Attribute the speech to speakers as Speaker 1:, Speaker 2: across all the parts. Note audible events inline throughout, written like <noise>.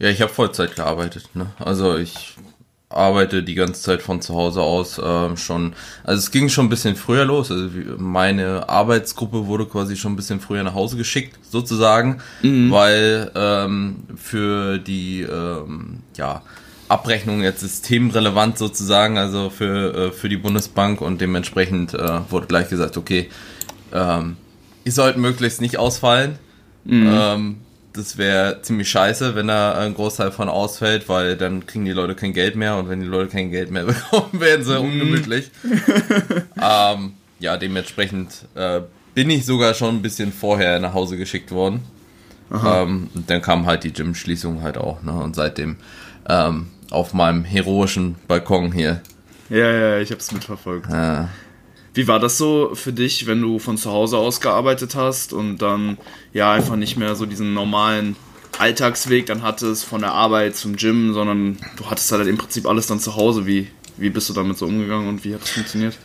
Speaker 1: Ja, ich habe Vollzeit gearbeitet. Ne? Also ich arbeite die ganze Zeit von zu Hause aus äh, schon. Also es ging schon ein bisschen früher los. Also meine Arbeitsgruppe wurde quasi schon ein bisschen früher nach Hause geschickt, sozusagen, mhm. weil ähm, für die ähm, ja Abrechnung jetzt systemrelevant sozusagen, also für äh, für die Bundesbank und dementsprechend äh, wurde gleich gesagt, okay, ähm, ihr sollt möglichst nicht ausfallen. Mhm. Ähm, das wäre ziemlich scheiße, wenn da ein Großteil von ausfällt, weil dann kriegen die Leute kein Geld mehr und wenn die Leute kein Geld mehr <laughs> bekommen, werden sie mm. ungemütlich. <laughs> ähm, ja, dementsprechend äh, bin ich sogar schon ein bisschen vorher nach Hause geschickt worden. Ähm, und dann kam halt die Gym-Schließung halt auch, ne? Und seitdem ähm, auf meinem heroischen Balkon hier.
Speaker 2: Ja, ja, ich hab's mitverfolgt. Ja. Wie war das so für dich, wenn du von zu Hause aus gearbeitet hast und dann ja einfach nicht mehr so diesen normalen Alltagsweg dann hattest von der Arbeit zum Gym, sondern du hattest halt im Prinzip alles dann zu Hause. Wie, wie bist du damit so umgegangen und wie hat das funktioniert?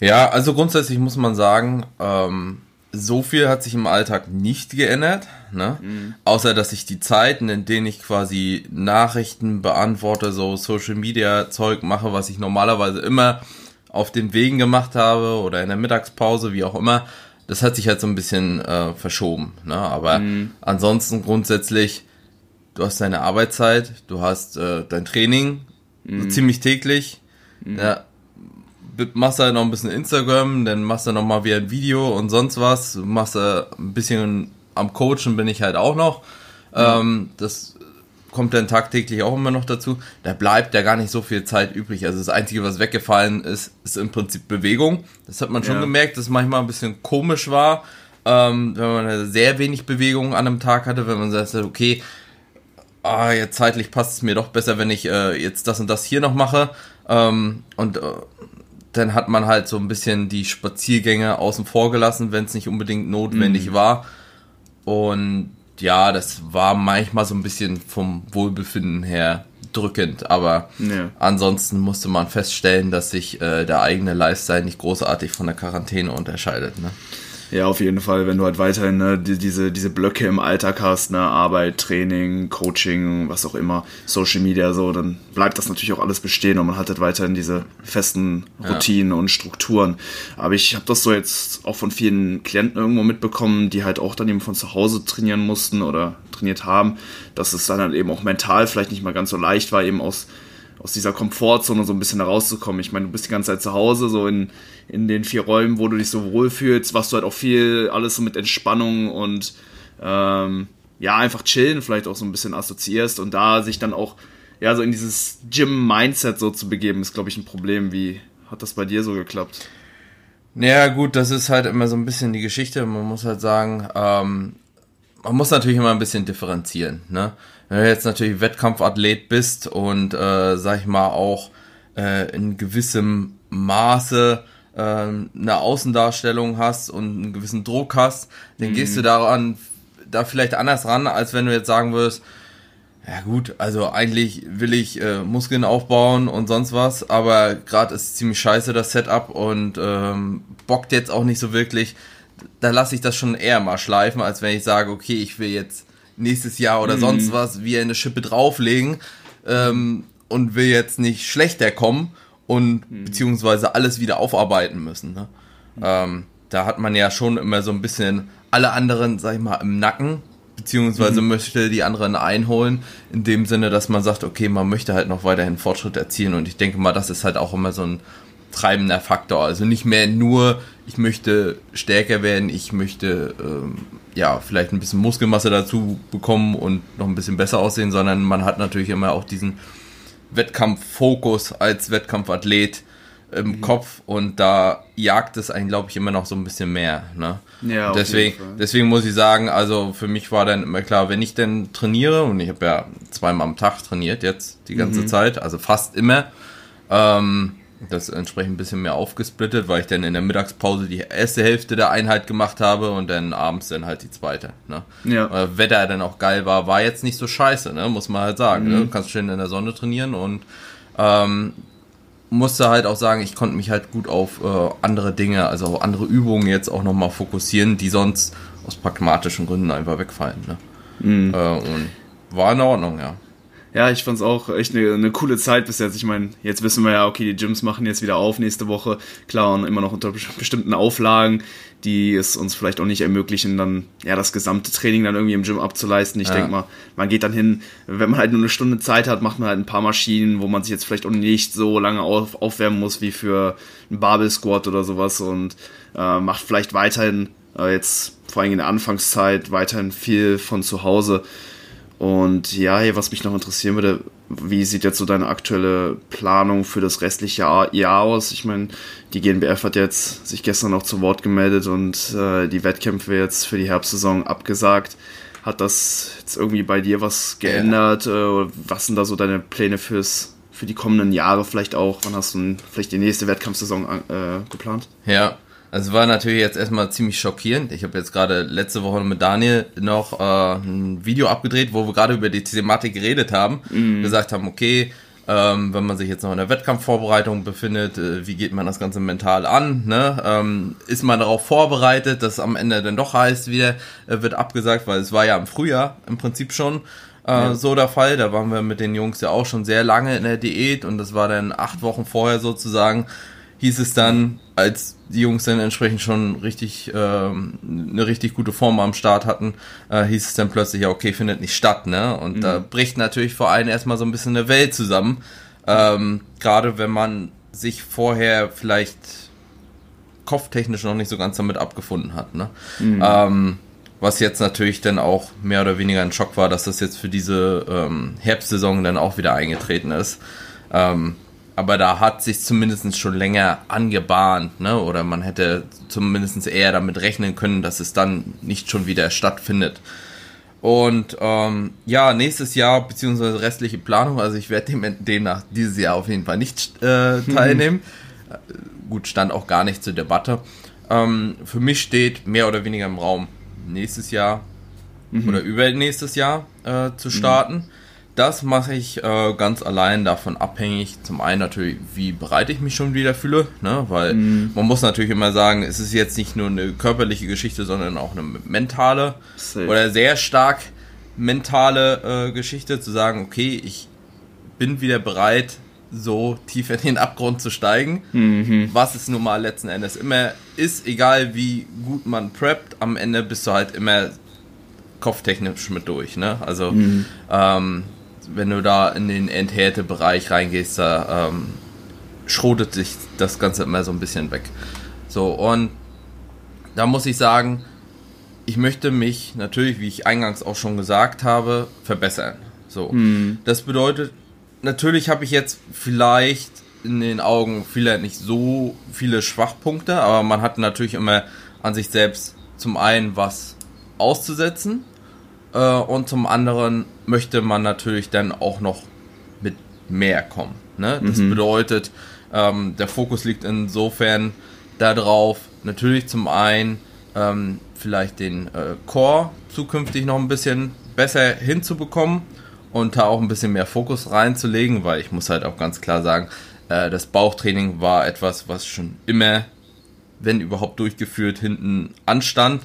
Speaker 1: Ja, also grundsätzlich muss man sagen, ähm, so viel hat sich im Alltag nicht geändert, ne? Mhm. Außer dass ich die Zeiten, in denen ich quasi Nachrichten beantworte, so Social Media Zeug mache, was ich normalerweise immer auf den Wegen gemacht habe oder in der Mittagspause, wie auch immer, das hat sich halt so ein bisschen äh, verschoben. Ne? Aber mhm. ansonsten grundsätzlich, du hast deine Arbeitszeit, du hast äh, dein Training mhm. so ziemlich täglich. Mhm. Ja, machst halt noch ein bisschen Instagram, dann machst du noch mal wieder ein Video und sonst was. Du machst äh, ein bisschen am Coachen bin ich halt auch noch. Ähm, das kommt dann tagtäglich auch immer noch dazu. Da bleibt ja gar nicht so viel Zeit übrig. Also das Einzige, was weggefallen ist, ist im Prinzip Bewegung. Das hat man schon ja. gemerkt, dass es manchmal ein bisschen komisch war, ähm, wenn man sehr wenig Bewegung an einem Tag hatte, wenn man sagt, okay, ah, jetzt zeitlich passt es mir doch besser, wenn ich äh, jetzt das und das hier noch mache. Ähm, und äh, dann hat man halt so ein bisschen die Spaziergänge außen vor gelassen, wenn es nicht unbedingt notwendig mhm. war. Und ja, das war manchmal so ein bisschen vom Wohlbefinden her drückend, aber ja. ansonsten musste man feststellen, dass sich äh, der eigene Lifestyle nicht großartig von der Quarantäne unterscheidet. Ne?
Speaker 2: Ja, auf jeden Fall, wenn du halt weiterhin ne, die, diese, diese Blöcke im Alltag hast, ne, Arbeit, Training, Coaching, was auch immer, Social Media, so, dann bleibt das natürlich auch alles bestehen und man hat halt weiterhin diese festen Routinen ja. und Strukturen. Aber ich habe das so jetzt auch von vielen Klienten irgendwo mitbekommen, die halt auch dann eben von zu Hause trainieren mussten oder trainiert haben, dass es dann halt eben auch mental vielleicht nicht mal ganz so leicht war, eben aus aus dieser Komfortzone so ein bisschen herauszukommen. Ich meine, du bist die ganze Zeit zu Hause, so in, in den vier Räumen, wo du dich so wohlfühlst, was du halt auch viel, alles so mit Entspannung und ähm, ja, einfach chillen vielleicht auch so ein bisschen assoziierst und da sich dann auch ja so in dieses Gym-Mindset so zu begeben, ist, glaube ich, ein Problem. Wie hat das bei dir so geklappt?
Speaker 1: Naja, gut, das ist halt immer so ein bisschen die Geschichte. Man muss halt sagen, ähm, man muss natürlich immer ein bisschen differenzieren, ne? Wenn du jetzt natürlich Wettkampfathlet bist und, äh, sag ich mal, auch äh, in gewissem Maße äh, eine Außendarstellung hast und einen gewissen Druck hast, dann mhm. gehst du daran da vielleicht anders ran, als wenn du jetzt sagen würdest, ja gut, also eigentlich will ich äh, Muskeln aufbauen und sonst was, aber gerade ist ziemlich scheiße das Setup und ähm, bockt jetzt auch nicht so wirklich. Da lasse ich das schon eher mal schleifen, als wenn ich sage, okay, ich will jetzt nächstes Jahr oder mhm. sonst was wie eine Schippe drauflegen ähm, und will jetzt nicht schlechter kommen und mhm. beziehungsweise alles wieder aufarbeiten müssen. Ne? Mhm. Ähm, da hat man ja schon immer so ein bisschen alle anderen, sag ich mal, im Nacken, beziehungsweise mhm. möchte die anderen einholen, in dem Sinne, dass man sagt, okay, man möchte halt noch weiterhin Fortschritt erzielen und ich denke mal, das ist halt auch immer so ein treibender Faktor. Also nicht mehr nur, ich möchte stärker werden, ich möchte ähm, ja vielleicht ein bisschen Muskelmasse dazu bekommen und noch ein bisschen besser aussehen, sondern man hat natürlich immer auch diesen Wettkampffokus als Wettkampfathlet im mhm. Kopf und da jagt es einen, glaube ich, immer noch so ein bisschen mehr. Ne? Ja, deswegen, deswegen muss ich sagen, also für mich war dann immer klar, wenn ich denn trainiere, und ich habe ja zweimal am Tag trainiert jetzt die ganze mhm. Zeit, also fast immer, ähm, das entsprechend ein bisschen mehr aufgesplittet, weil ich dann in der Mittagspause die erste Hälfte der Einheit gemacht habe und dann abends dann halt die zweite. Ne? Ja. Äh, Wetter dann auch geil war, war jetzt nicht so scheiße, ne? muss man halt sagen. Ne? Mhm. Ne? Du kannst schön in der Sonne trainieren und ähm, musste halt auch sagen, ich konnte mich halt gut auf äh, andere Dinge, also andere Übungen jetzt auch nochmal fokussieren, die sonst aus pragmatischen Gründen einfach wegfallen. Ne? Mhm. Äh, und war in Ordnung, ja.
Speaker 2: Ja, ich fand's auch echt eine, eine coole Zeit bis jetzt. Ich meine, jetzt wissen wir ja, okay, die Gyms machen jetzt wieder auf nächste Woche. Klar, und immer noch unter bestimmten Auflagen, die es uns vielleicht auch nicht ermöglichen, dann ja das gesamte Training dann irgendwie im Gym abzuleisten. Ich ja. denke mal, man geht dann hin, wenn man halt nur eine Stunde Zeit hat, macht man halt ein paar Maschinen, wo man sich jetzt vielleicht auch nicht so lange auf, aufwärmen muss wie für einen Barbell Squat oder sowas und äh, macht vielleicht weiterhin äh, jetzt vor allem in der Anfangszeit weiterhin viel von zu Hause und ja, hey, was mich noch interessieren würde, wie sieht jetzt so deine aktuelle Planung für das restliche Jahr, Jahr aus? Ich meine, die GNBF hat jetzt sich gestern noch zu Wort gemeldet und äh, die Wettkämpfe jetzt für die Herbstsaison abgesagt. Hat das jetzt irgendwie bei dir was geändert? Ja. Äh, was sind da so deine Pläne fürs, für die kommenden Jahre vielleicht auch? Wann hast du vielleicht die nächste Wettkampfsaison äh, geplant?
Speaker 1: Ja, also war natürlich jetzt erstmal ziemlich schockierend. Ich habe jetzt gerade letzte Woche mit Daniel noch äh, ein Video abgedreht, wo wir gerade über die Thematik geredet haben. Mhm. Gesagt haben, okay, ähm, wenn man sich jetzt noch in der Wettkampfvorbereitung befindet, äh, wie geht man das Ganze mental an? Ne? Ähm, ist man darauf vorbereitet, dass am Ende dann doch heißt, wieder äh, wird abgesagt, weil es war ja im Frühjahr im Prinzip schon äh, ja. so der Fall. Da waren wir mit den Jungs ja auch schon sehr lange in der Diät und das war dann acht Wochen vorher sozusagen hieß es dann, als die Jungs dann entsprechend schon richtig ähm, eine richtig gute Form am Start hatten, äh, hieß es dann plötzlich, ja, okay, findet nicht statt, ne? Und mhm. da bricht natürlich vor allem erstmal so ein bisschen eine Welt zusammen. Ähm, Gerade wenn man sich vorher vielleicht kopftechnisch noch nicht so ganz damit abgefunden hat, ne? Mhm. Ähm, was jetzt natürlich dann auch mehr oder weniger ein Schock war, dass das jetzt für diese ähm, Herbstsaison dann auch wieder eingetreten ist. Ähm, aber da hat sich zumindest schon länger angebahnt, ne? Oder man hätte zumindest eher damit rechnen können, dass es dann nicht schon wieder stattfindet. Und ähm, ja, nächstes Jahr, beziehungsweise restliche Planung, also ich werde dem, demnach dieses Jahr auf jeden Fall nicht äh, <laughs> teilnehmen. Mhm. Gut, stand auch gar nicht zur Debatte. Ähm, für mich steht mehr oder weniger im Raum, nächstes Jahr mhm. oder übernächstes Jahr äh, zu starten. Mhm das mache ich äh, ganz allein davon abhängig. Zum einen natürlich, wie bereit ich mich schon wieder fühle, ne? weil mm. man muss natürlich immer sagen, es ist jetzt nicht nur eine körperliche Geschichte, sondern auch eine mentale Safe. oder sehr stark mentale äh, Geschichte, zu sagen, okay, ich bin wieder bereit, so tief in den Abgrund zu steigen, mhm. was es nun mal letzten Endes immer ist, egal wie gut man preppt, am Ende bist du halt immer kopftechnisch mit durch, ne? Also mhm. ähm, wenn du da in den Enthärte-Bereich reingehst, da ähm, schrotet sich das Ganze immer so ein bisschen weg. So, und da muss ich sagen, ich möchte mich natürlich, wie ich eingangs auch schon gesagt habe, verbessern. So, mhm. das bedeutet, natürlich habe ich jetzt vielleicht in den Augen vieler nicht so viele Schwachpunkte, aber man hat natürlich immer an sich selbst zum einen was auszusetzen und zum anderen möchte man natürlich dann auch noch mit mehr kommen. Ne? Das mhm. bedeutet, ähm, der Fokus liegt insofern darauf, natürlich zum einen ähm, vielleicht den äh, Core zukünftig noch ein bisschen besser hinzubekommen und da auch ein bisschen mehr Fokus reinzulegen, weil ich muss halt auch ganz klar sagen, äh, das Bauchtraining war etwas, was schon immer, wenn überhaupt durchgeführt, hinten anstand.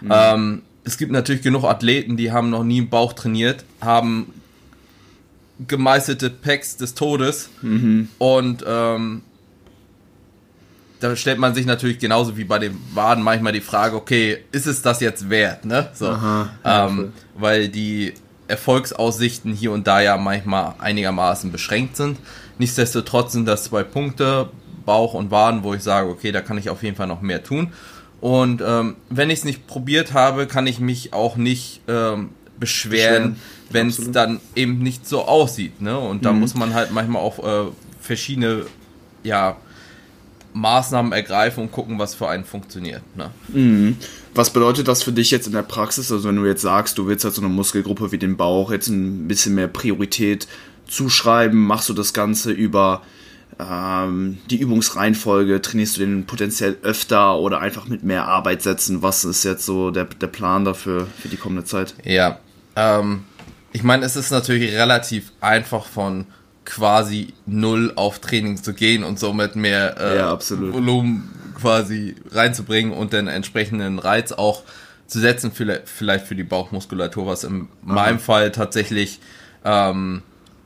Speaker 1: Mhm. Ähm, es gibt natürlich genug Athleten, die haben noch nie im Bauch trainiert, haben gemeißelte Packs des Todes mhm. und ähm, da stellt man sich natürlich genauso wie bei den Waden manchmal die Frage, okay, ist es das jetzt wert, ne? So, Aha, ähm, weil die Erfolgsaussichten hier und da ja manchmal einigermaßen beschränkt sind. Nichtsdestotrotz sind das zwei Punkte, Bauch und Waden, wo ich sage, okay, da kann ich auf jeden Fall noch mehr tun. Und ähm, wenn ich es nicht probiert habe, kann ich mich auch nicht ähm, beschweren, wenn es dann eben nicht so aussieht. Ne? Und da mhm. muss man halt manchmal auch äh, verschiedene ja, Maßnahmen ergreifen und gucken, was für einen funktioniert. Ne?
Speaker 2: Mhm. Was bedeutet das für dich jetzt in der Praxis? Also wenn du jetzt sagst, du willst halt so eine Muskelgruppe wie den Bauch jetzt ein bisschen mehr Priorität zuschreiben, machst du das Ganze über ähm, die Übungsreihenfolge, trainierst du den potenziell öfter oder einfach mit mehr Arbeit setzen? Was ist jetzt so der, der Plan dafür für die kommende Zeit?
Speaker 1: Ja, ähm, ich meine, es ist natürlich relativ einfach von quasi null auf Training zu gehen und somit mehr äh, ja, Volumen quasi reinzubringen und den entsprechenden Reiz auch zu setzen, vielleicht für die Bauchmuskulatur, was in Aha. meinem Fall tatsächlich ähm,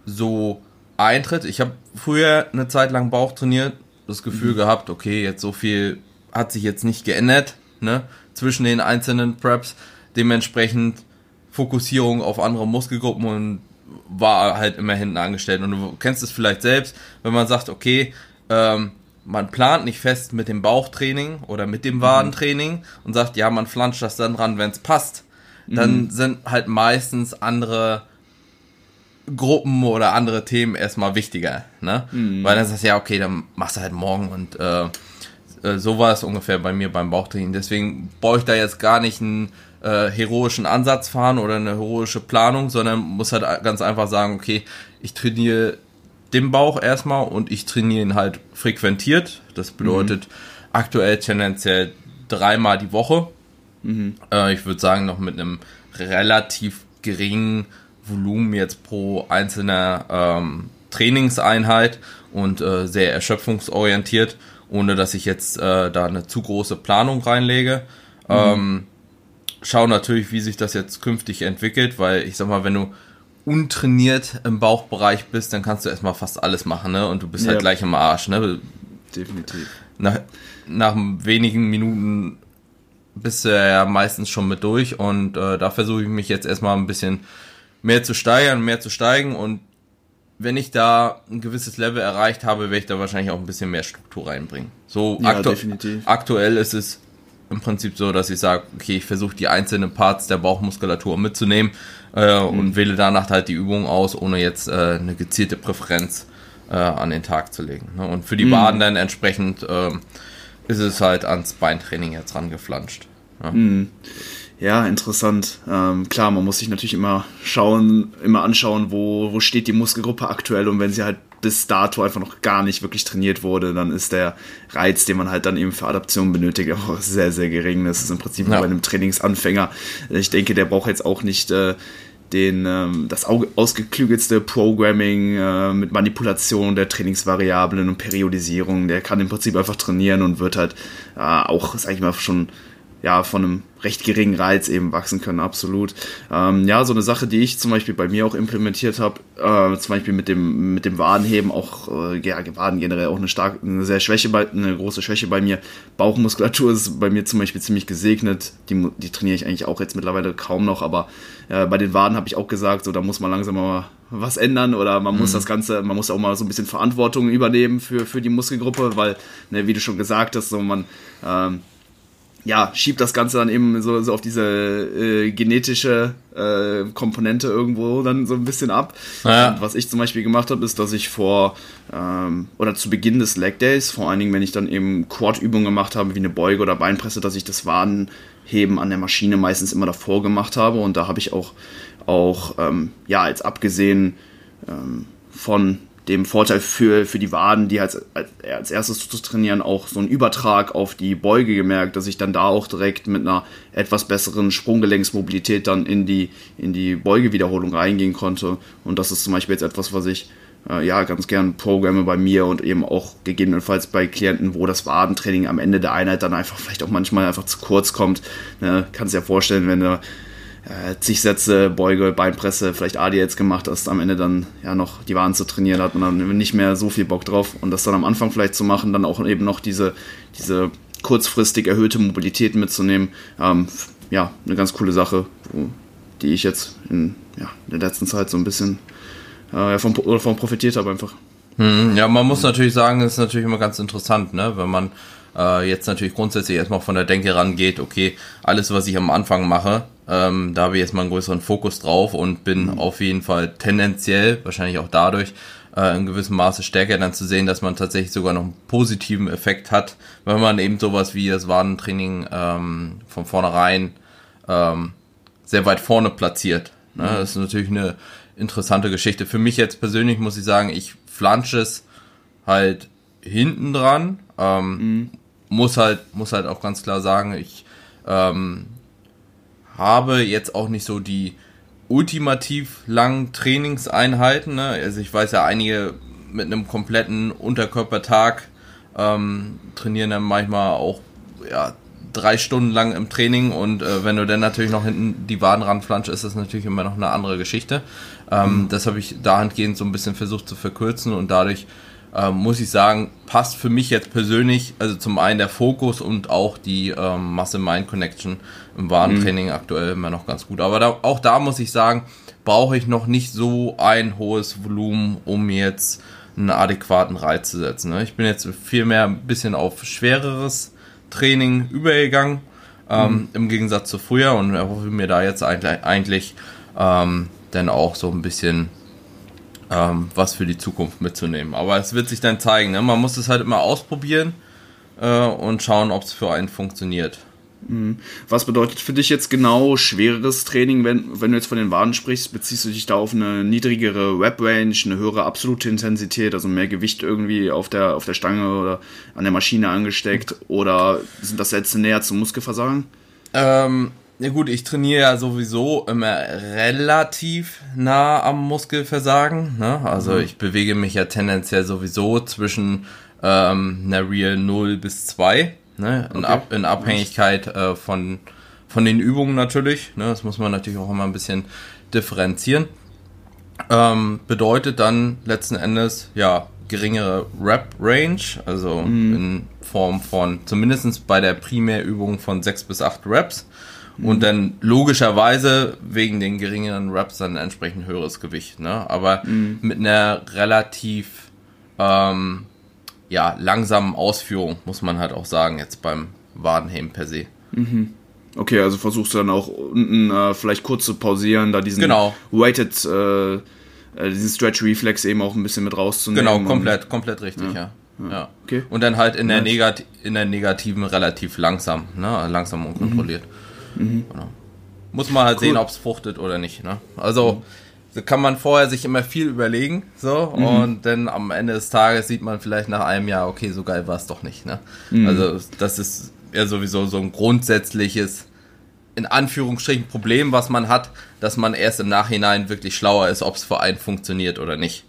Speaker 1: so eintritt. Ich habe früher eine Zeit lang Bauch trainiert, das Gefühl mhm. gehabt, okay, jetzt so viel hat sich jetzt nicht geändert, ne, zwischen den einzelnen Preps. Dementsprechend Fokussierung auf andere Muskelgruppen und war halt immer hinten angestellt. Und du kennst es vielleicht selbst, wenn man sagt, okay, ähm, man plant nicht fest mit dem Bauchtraining oder mit dem Wadentraining und sagt, ja, man flanscht das dann dran, wenn es passt. Dann mhm. sind halt meistens andere Gruppen oder andere Themen erstmal wichtiger, ne? Mhm. Weil dann sagst du, ja, okay, dann machst du halt morgen und äh, äh, so war es ungefähr bei mir beim Bauchtraining. Deswegen brauche ich da jetzt gar nicht einen äh, heroischen Ansatz fahren oder eine heroische Planung, sondern muss halt ganz einfach sagen, okay, ich trainiere den Bauch erstmal und ich trainiere ihn halt frequentiert. Das bedeutet mhm. aktuell tendenziell dreimal die Woche. Mhm. Äh, ich würde sagen, noch mit einem relativ geringen Volumen jetzt pro einzelner ähm, Trainingseinheit und äh, sehr erschöpfungsorientiert, ohne dass ich jetzt äh, da eine zu große Planung reinlege. Mhm. Ähm, schau natürlich, wie sich das jetzt künftig entwickelt, weil ich sag mal, wenn du untrainiert im Bauchbereich bist, dann kannst du erstmal fast alles machen, ne? Und du bist halt ja. halt gleich im Arsch, ne?
Speaker 2: Definitiv.
Speaker 1: Nach, nach wenigen Minuten bist du ja meistens schon mit durch und äh, da versuche ich mich jetzt erstmal ein bisschen mehr zu steigern, mehr zu steigen und wenn ich da ein gewisses Level erreicht habe, werde ich da wahrscheinlich auch ein bisschen mehr Struktur reinbringen. So ja, aktu definitiv. aktuell ist es im Prinzip so, dass ich sage, okay, ich versuche die einzelnen Parts der Bauchmuskulatur mitzunehmen äh, mhm. und wähle danach halt die Übung aus, ohne jetzt äh, eine gezielte Präferenz äh, an den Tag zu legen. Ne? Und für die mhm. Waden dann entsprechend ähm, ist es halt ans Beintraining jetzt rangeflanscht.
Speaker 2: Ja. Mhm. Ja, interessant. Ähm, klar, man muss sich natürlich immer schauen, immer anschauen, wo, wo steht die Muskelgruppe aktuell und wenn sie halt bis dato einfach noch gar nicht wirklich trainiert wurde, dann ist der Reiz, den man halt dann eben für Adaption benötigt, <laughs> auch sehr, sehr gering. Das ist im Prinzip ja. bei einem Trainingsanfänger. Ich denke, der braucht jetzt auch nicht äh, den, ähm, das ausgeklügelste Programming äh, mit Manipulation der Trainingsvariablen und Periodisierung. Der kann im Prinzip einfach trainieren und wird halt äh, auch, sag ich mal, schon ja, von einem recht geringen Reiz eben wachsen können, absolut. Ähm, ja, so eine Sache, die ich zum Beispiel bei mir auch implementiert habe, äh, zum Beispiel mit dem, mit dem Wadenheben, auch, äh, ja, Waden generell auch eine starke, eine sehr Schwäche bei, eine große Schwäche bei mir. Bauchmuskulatur ist bei mir zum Beispiel ziemlich gesegnet. Die, die trainiere ich eigentlich auch jetzt mittlerweile kaum noch, aber äh, bei den Waden habe ich auch gesagt, so, da muss man langsam mal was ändern oder man muss mhm. das Ganze, man muss auch mal so ein bisschen Verantwortung übernehmen für, für die Muskelgruppe, weil, ne, wie du schon gesagt hast, so man, ähm, ja, schiebt das Ganze dann eben so, so auf diese äh, genetische äh, Komponente irgendwo dann so ein bisschen ab. Ja. was ich zum Beispiel gemacht habe, ist, dass ich vor ähm, oder zu Beginn des Leg Days, vor allen Dingen, wenn ich dann eben Quad-Übungen gemacht habe, wie eine Beuge oder Beinpresse, dass ich das Wadenheben an der Maschine meistens immer davor gemacht habe. Und da habe ich auch, auch ähm, ja, als abgesehen ähm, von dem Vorteil für, für die Waden, die als, als erstes zu trainieren, auch so einen Übertrag auf die Beuge gemerkt, dass ich dann da auch direkt mit einer etwas besseren Sprunggelenksmobilität dann in die, in die Beugewiederholung reingehen konnte. Und das ist zum Beispiel jetzt etwas, was ich äh, ja ganz gern programme bei mir und eben auch gegebenenfalls bei Klienten, wo das Wadentraining am Ende der Einheit dann einfach vielleicht auch manchmal einfach zu kurz kommt. Ne, kannst dir ja vorstellen, wenn du äh, zig Sätze, Beuge, Beinpresse, vielleicht Adi jetzt gemacht hast, am Ende dann ja noch die Waren zu trainieren, hat man dann nicht mehr so viel Bock drauf. Und das dann am Anfang vielleicht zu machen, dann auch eben noch diese, diese kurzfristig erhöhte Mobilität mitzunehmen, ähm, ja, eine ganz coole Sache, wo, die ich jetzt in, ja, in der letzten Zeit so ein bisschen äh, von, oder von profitiert habe einfach.
Speaker 1: Hm, ja, man muss natürlich sagen, es ist natürlich immer ganz interessant, ne, wenn man äh, jetzt natürlich grundsätzlich erstmal von der Denke rangeht, okay, alles, was ich am Anfang mache, ähm, da habe ich jetzt mal einen größeren Fokus drauf und bin mhm. auf jeden Fall tendenziell, wahrscheinlich auch dadurch, äh, in gewissem Maße stärker dann zu sehen, dass man tatsächlich sogar noch einen positiven Effekt hat, wenn man eben sowas wie das Wadentraining ähm, von vornherein ähm, sehr weit vorne platziert. Ne? Mhm. Das ist natürlich eine interessante Geschichte. Für mich jetzt persönlich muss ich sagen, ich flansche es halt hinten dran. Ähm, mhm. Muss halt, muss halt auch ganz klar sagen, ich ähm, habe jetzt auch nicht so die ultimativ langen Trainingseinheiten. Ne? Also ich weiß ja, einige mit einem kompletten Unterkörpertag ähm, trainieren dann manchmal auch ja, drei Stunden lang im Training und äh, wenn du dann natürlich noch hinten die Waden ranflanschst, ist das natürlich immer noch eine andere Geschichte. Ähm, mhm. Das habe ich dahingehend so ein bisschen versucht zu verkürzen und dadurch ähm, muss ich sagen, passt für mich jetzt persönlich, also zum einen der Fokus und auch die ähm, Muscle-Mind-Connection im Wadentraining mhm. aktuell immer noch ganz gut. Aber da, auch da muss ich sagen, brauche ich noch nicht so ein hohes Volumen, um jetzt einen adäquaten Reiz zu setzen. Ne? Ich bin jetzt vielmehr ein bisschen auf schwereres Training übergegangen, ähm, mhm. im Gegensatz zu früher und erhoffe mir da jetzt eigentlich, eigentlich ähm, dann auch so ein bisschen ähm, was für die Zukunft mitzunehmen. Aber es wird sich dann zeigen. Ne? Man muss es halt immer ausprobieren äh, und schauen, ob es für einen funktioniert.
Speaker 2: Mhm. Was bedeutet für dich jetzt genau schwereres Training, wenn, wenn du jetzt von den Waden sprichst? Beziehst du dich da auf eine niedrigere Web-Range, eine höhere absolute Intensität, also mehr Gewicht irgendwie auf der, auf der Stange oder an der Maschine angesteckt? Oder sind das Sätze näher zum Muskelversagen?
Speaker 1: Ähm, ja gut, ich trainiere ja sowieso immer relativ nah am Muskelversagen. Ne? Also mhm. ich bewege mich ja tendenziell sowieso zwischen ähm, einer Real 0 bis 2. Ne? In, okay. Ab, in Abhängigkeit äh, von, von den Übungen natürlich. Ne? Das muss man natürlich auch immer ein bisschen differenzieren. Ähm, bedeutet dann letzten Endes, ja, geringere Rep-Range, also mhm. in Form von zumindest bei der Primärübung von 6 bis 8 Reps und mhm. dann logischerweise wegen den geringeren Raps dann entsprechend höheres Gewicht. Ne? Aber mhm. mit einer relativ ähm, ja, langsamen Ausführung, muss man halt auch sagen, jetzt beim Wadenheben per se.
Speaker 2: Mhm. Okay, also versuchst du dann auch unten äh, vielleicht kurz zu pausieren, da diesen genau. weighted, äh, äh, diesen Stretch Reflex eben auch ein bisschen mit rauszunehmen.
Speaker 1: Genau, komplett, komplett richtig, ja. ja. ja. Okay. Und dann halt in der, Negat in der negativen relativ langsam, ne? langsam und kontrolliert. Mhm. Mhm. Genau. Muss man halt cool. sehen, ob es fruchtet oder nicht. Ne? Also mhm. Kann man vorher sich immer viel überlegen, so mhm. und dann am Ende des Tages sieht man vielleicht nach einem Jahr, okay, so geil war es doch nicht. Ne? Mhm. Also das ist ja sowieso so ein grundsätzliches in Anführungsstrichen Problem, was man hat, dass man erst im Nachhinein wirklich schlauer ist, ob es für einen funktioniert oder nicht.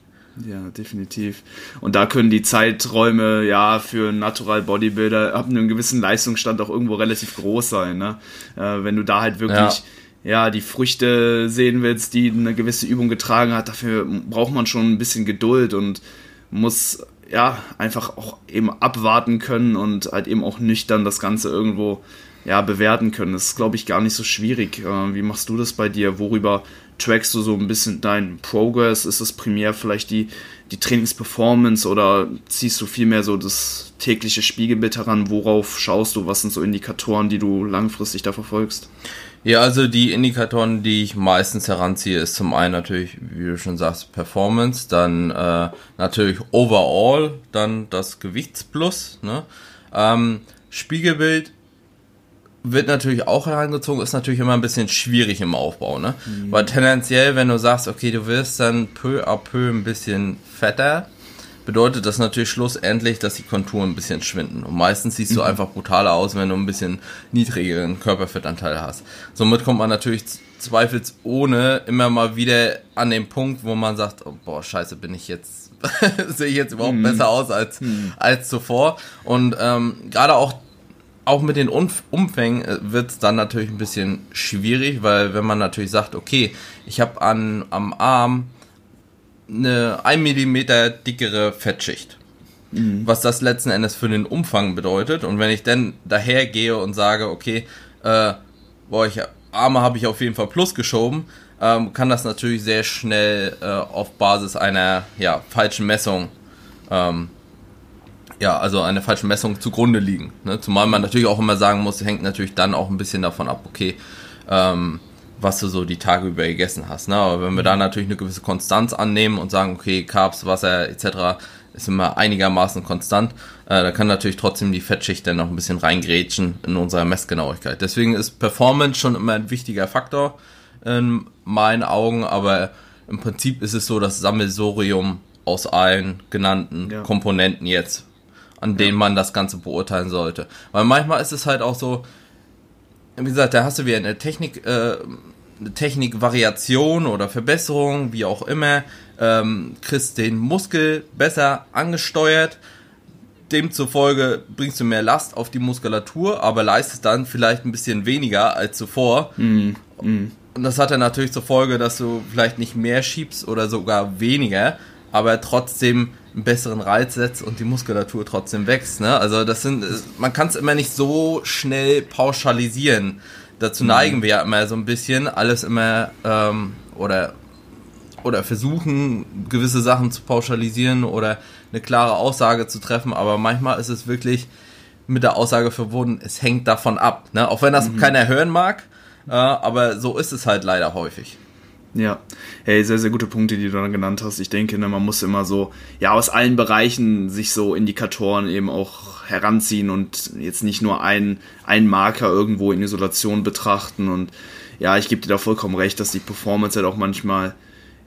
Speaker 2: Ja, definitiv. Und da können die Zeiträume ja für Natural Bodybuilder ab einem gewissen Leistungsstand auch irgendwo relativ groß sein. Ne? Äh, wenn du da halt wirklich ja. Ja. die Früchte sehen willst, die eine gewisse Übung getragen hat, dafür braucht man schon ein bisschen Geduld und muss ja einfach auch eben abwarten können und halt eben auch nüchtern das Ganze irgendwo ja, bewerten können. Das ist, glaube ich, gar nicht so schwierig. Äh, wie machst du das bei dir? Worüber trackst du so ein bisschen deinen Progress? Ist es primär vielleicht die, die Trainingsperformance oder ziehst du vielmehr so das tägliche Spiegelbild heran? Worauf schaust du? Was sind so Indikatoren, die du langfristig da verfolgst?
Speaker 1: Ja, also die Indikatoren, die ich meistens heranziehe, ist zum einen natürlich, wie du schon sagst, Performance, dann äh, natürlich Overall, dann das Gewichtsplus. Ne? Ähm, Spiegelbild wird natürlich auch herangezogen, ist natürlich immer ein bisschen schwierig im Aufbau, ne? Mhm. Weil tendenziell, wenn du sagst, okay, du wirst dann peu à peu ein bisschen fetter, bedeutet das natürlich schlussendlich, dass die Konturen ein bisschen schwinden. Und meistens siehst du mhm. einfach brutaler aus, wenn du ein bisschen niedrigeren Körperfettanteil hast. Somit kommt man natürlich zweifelsohne immer mal wieder an den Punkt, wo man sagt, oh, boah, scheiße, bin ich jetzt, <laughs> sehe ich jetzt überhaupt mhm. besser aus als, mhm. als zuvor. Und ähm, gerade auch auch mit den Umfängen äh, wird es dann natürlich ein bisschen schwierig, weil wenn man natürlich sagt, okay, ich habe am Arm eine 1 mm dickere Fettschicht, mhm. was das letzten Endes für den Umfang bedeutet. Und wenn ich dann dahergehe und sage, okay, äh, boah, ich, Arme habe ich auf jeden Fall plus geschoben, ähm, kann das natürlich sehr schnell äh, auf Basis einer ja, falschen Messung ähm, ja, also eine falsche Messung zugrunde liegen. Ne? Zumal man natürlich auch immer sagen muss, hängt natürlich dann auch ein bisschen davon ab, okay, ähm, was du so die Tage über gegessen hast. Ne? Aber wenn wir da natürlich eine gewisse Konstanz annehmen und sagen, okay, Carbs, Wasser etc. ist immer einigermaßen konstant, äh, dann kann natürlich trotzdem die Fettschicht dann noch ein bisschen reingrätschen in unserer Messgenauigkeit. Deswegen ist Performance schon immer ein wichtiger Faktor in meinen Augen, aber im Prinzip ist es so das Sammelsorium aus allen genannten ja. Komponenten jetzt an denen man das Ganze beurteilen sollte. Weil manchmal ist es halt auch so, wie gesagt, da hast du wieder eine Technik, äh, eine Technikvariation oder Verbesserung, wie auch immer, ähm, kriegst den Muskel besser angesteuert, demzufolge bringst du mehr Last auf die Muskulatur, aber leistest dann vielleicht ein bisschen weniger als zuvor. Mm, mm. Und das hat dann natürlich zur Folge, dass du vielleicht nicht mehr schiebst oder sogar weniger, aber trotzdem einen besseren Reiz setzt und die Muskulatur trotzdem wächst. Ne? Also das sind, man kann es immer nicht so schnell pauschalisieren. Dazu mhm. neigen wir ja immer so ein bisschen, alles immer ähm, oder oder versuchen gewisse Sachen zu pauschalisieren oder eine klare Aussage zu treffen, aber manchmal ist es wirklich mit der Aussage verbunden, es hängt davon ab. Ne? Auch wenn das mhm. keiner hören mag, äh, aber so ist es halt leider häufig.
Speaker 2: Ja, hey, sehr, sehr gute Punkte, die du dann genannt hast. Ich denke, ne, man muss immer so, ja, aus allen Bereichen sich so Indikatoren eben auch heranziehen und jetzt nicht nur einen, einen Marker irgendwo in Isolation betrachten. Und ja, ich gebe dir da vollkommen recht, dass die Performance halt auch manchmal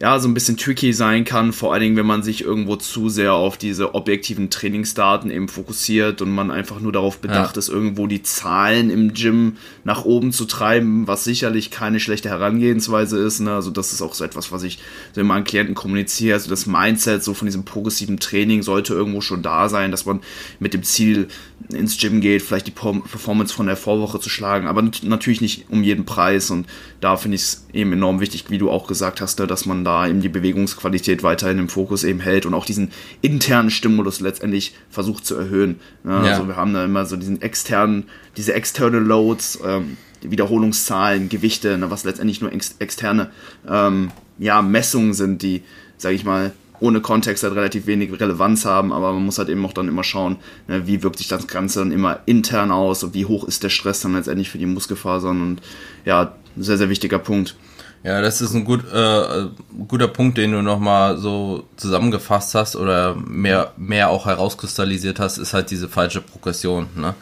Speaker 2: ja, so ein bisschen tricky sein kann, vor allen Dingen, wenn man sich irgendwo zu sehr auf diese objektiven Trainingsdaten eben fokussiert und man einfach nur darauf bedacht ja. ist, irgendwo die Zahlen im Gym nach oben zu treiben, was sicherlich keine schlechte Herangehensweise ist. Ne? Also das ist auch so etwas, was ich so meinen Klienten kommuniziere. Also das Mindset so von diesem progressiven Training sollte irgendwo schon da sein, dass man mit dem Ziel ins Gym geht, vielleicht die Performance von der Vorwoche zu schlagen, aber natürlich nicht um jeden Preis. Und da finde ich es eben enorm wichtig, wie du auch gesagt hast, ne, dass man da eben die Bewegungsqualität weiterhin im Fokus eben hält und auch diesen internen Stimulus letztendlich versucht zu erhöhen. Ne? Ja. Also wir haben da immer so diesen externen, diese externe Loads, ähm, Wiederholungszahlen, Gewichte, ne, was letztendlich nur ex externe ähm, ja, Messungen sind, die, sage ich mal, ohne Kontext halt relativ wenig Relevanz haben, aber man muss halt eben auch dann immer schauen, ne, wie wirkt sich das Ganze dann immer intern aus und wie hoch ist der Stress dann letztendlich für die Muskelfasern und ja, sehr, sehr wichtiger Punkt.
Speaker 1: Ja, das ist ein gut, äh, guter Punkt, den du nochmal so zusammengefasst hast oder mehr, mehr auch herauskristallisiert hast, ist halt diese falsche Progression. Ne?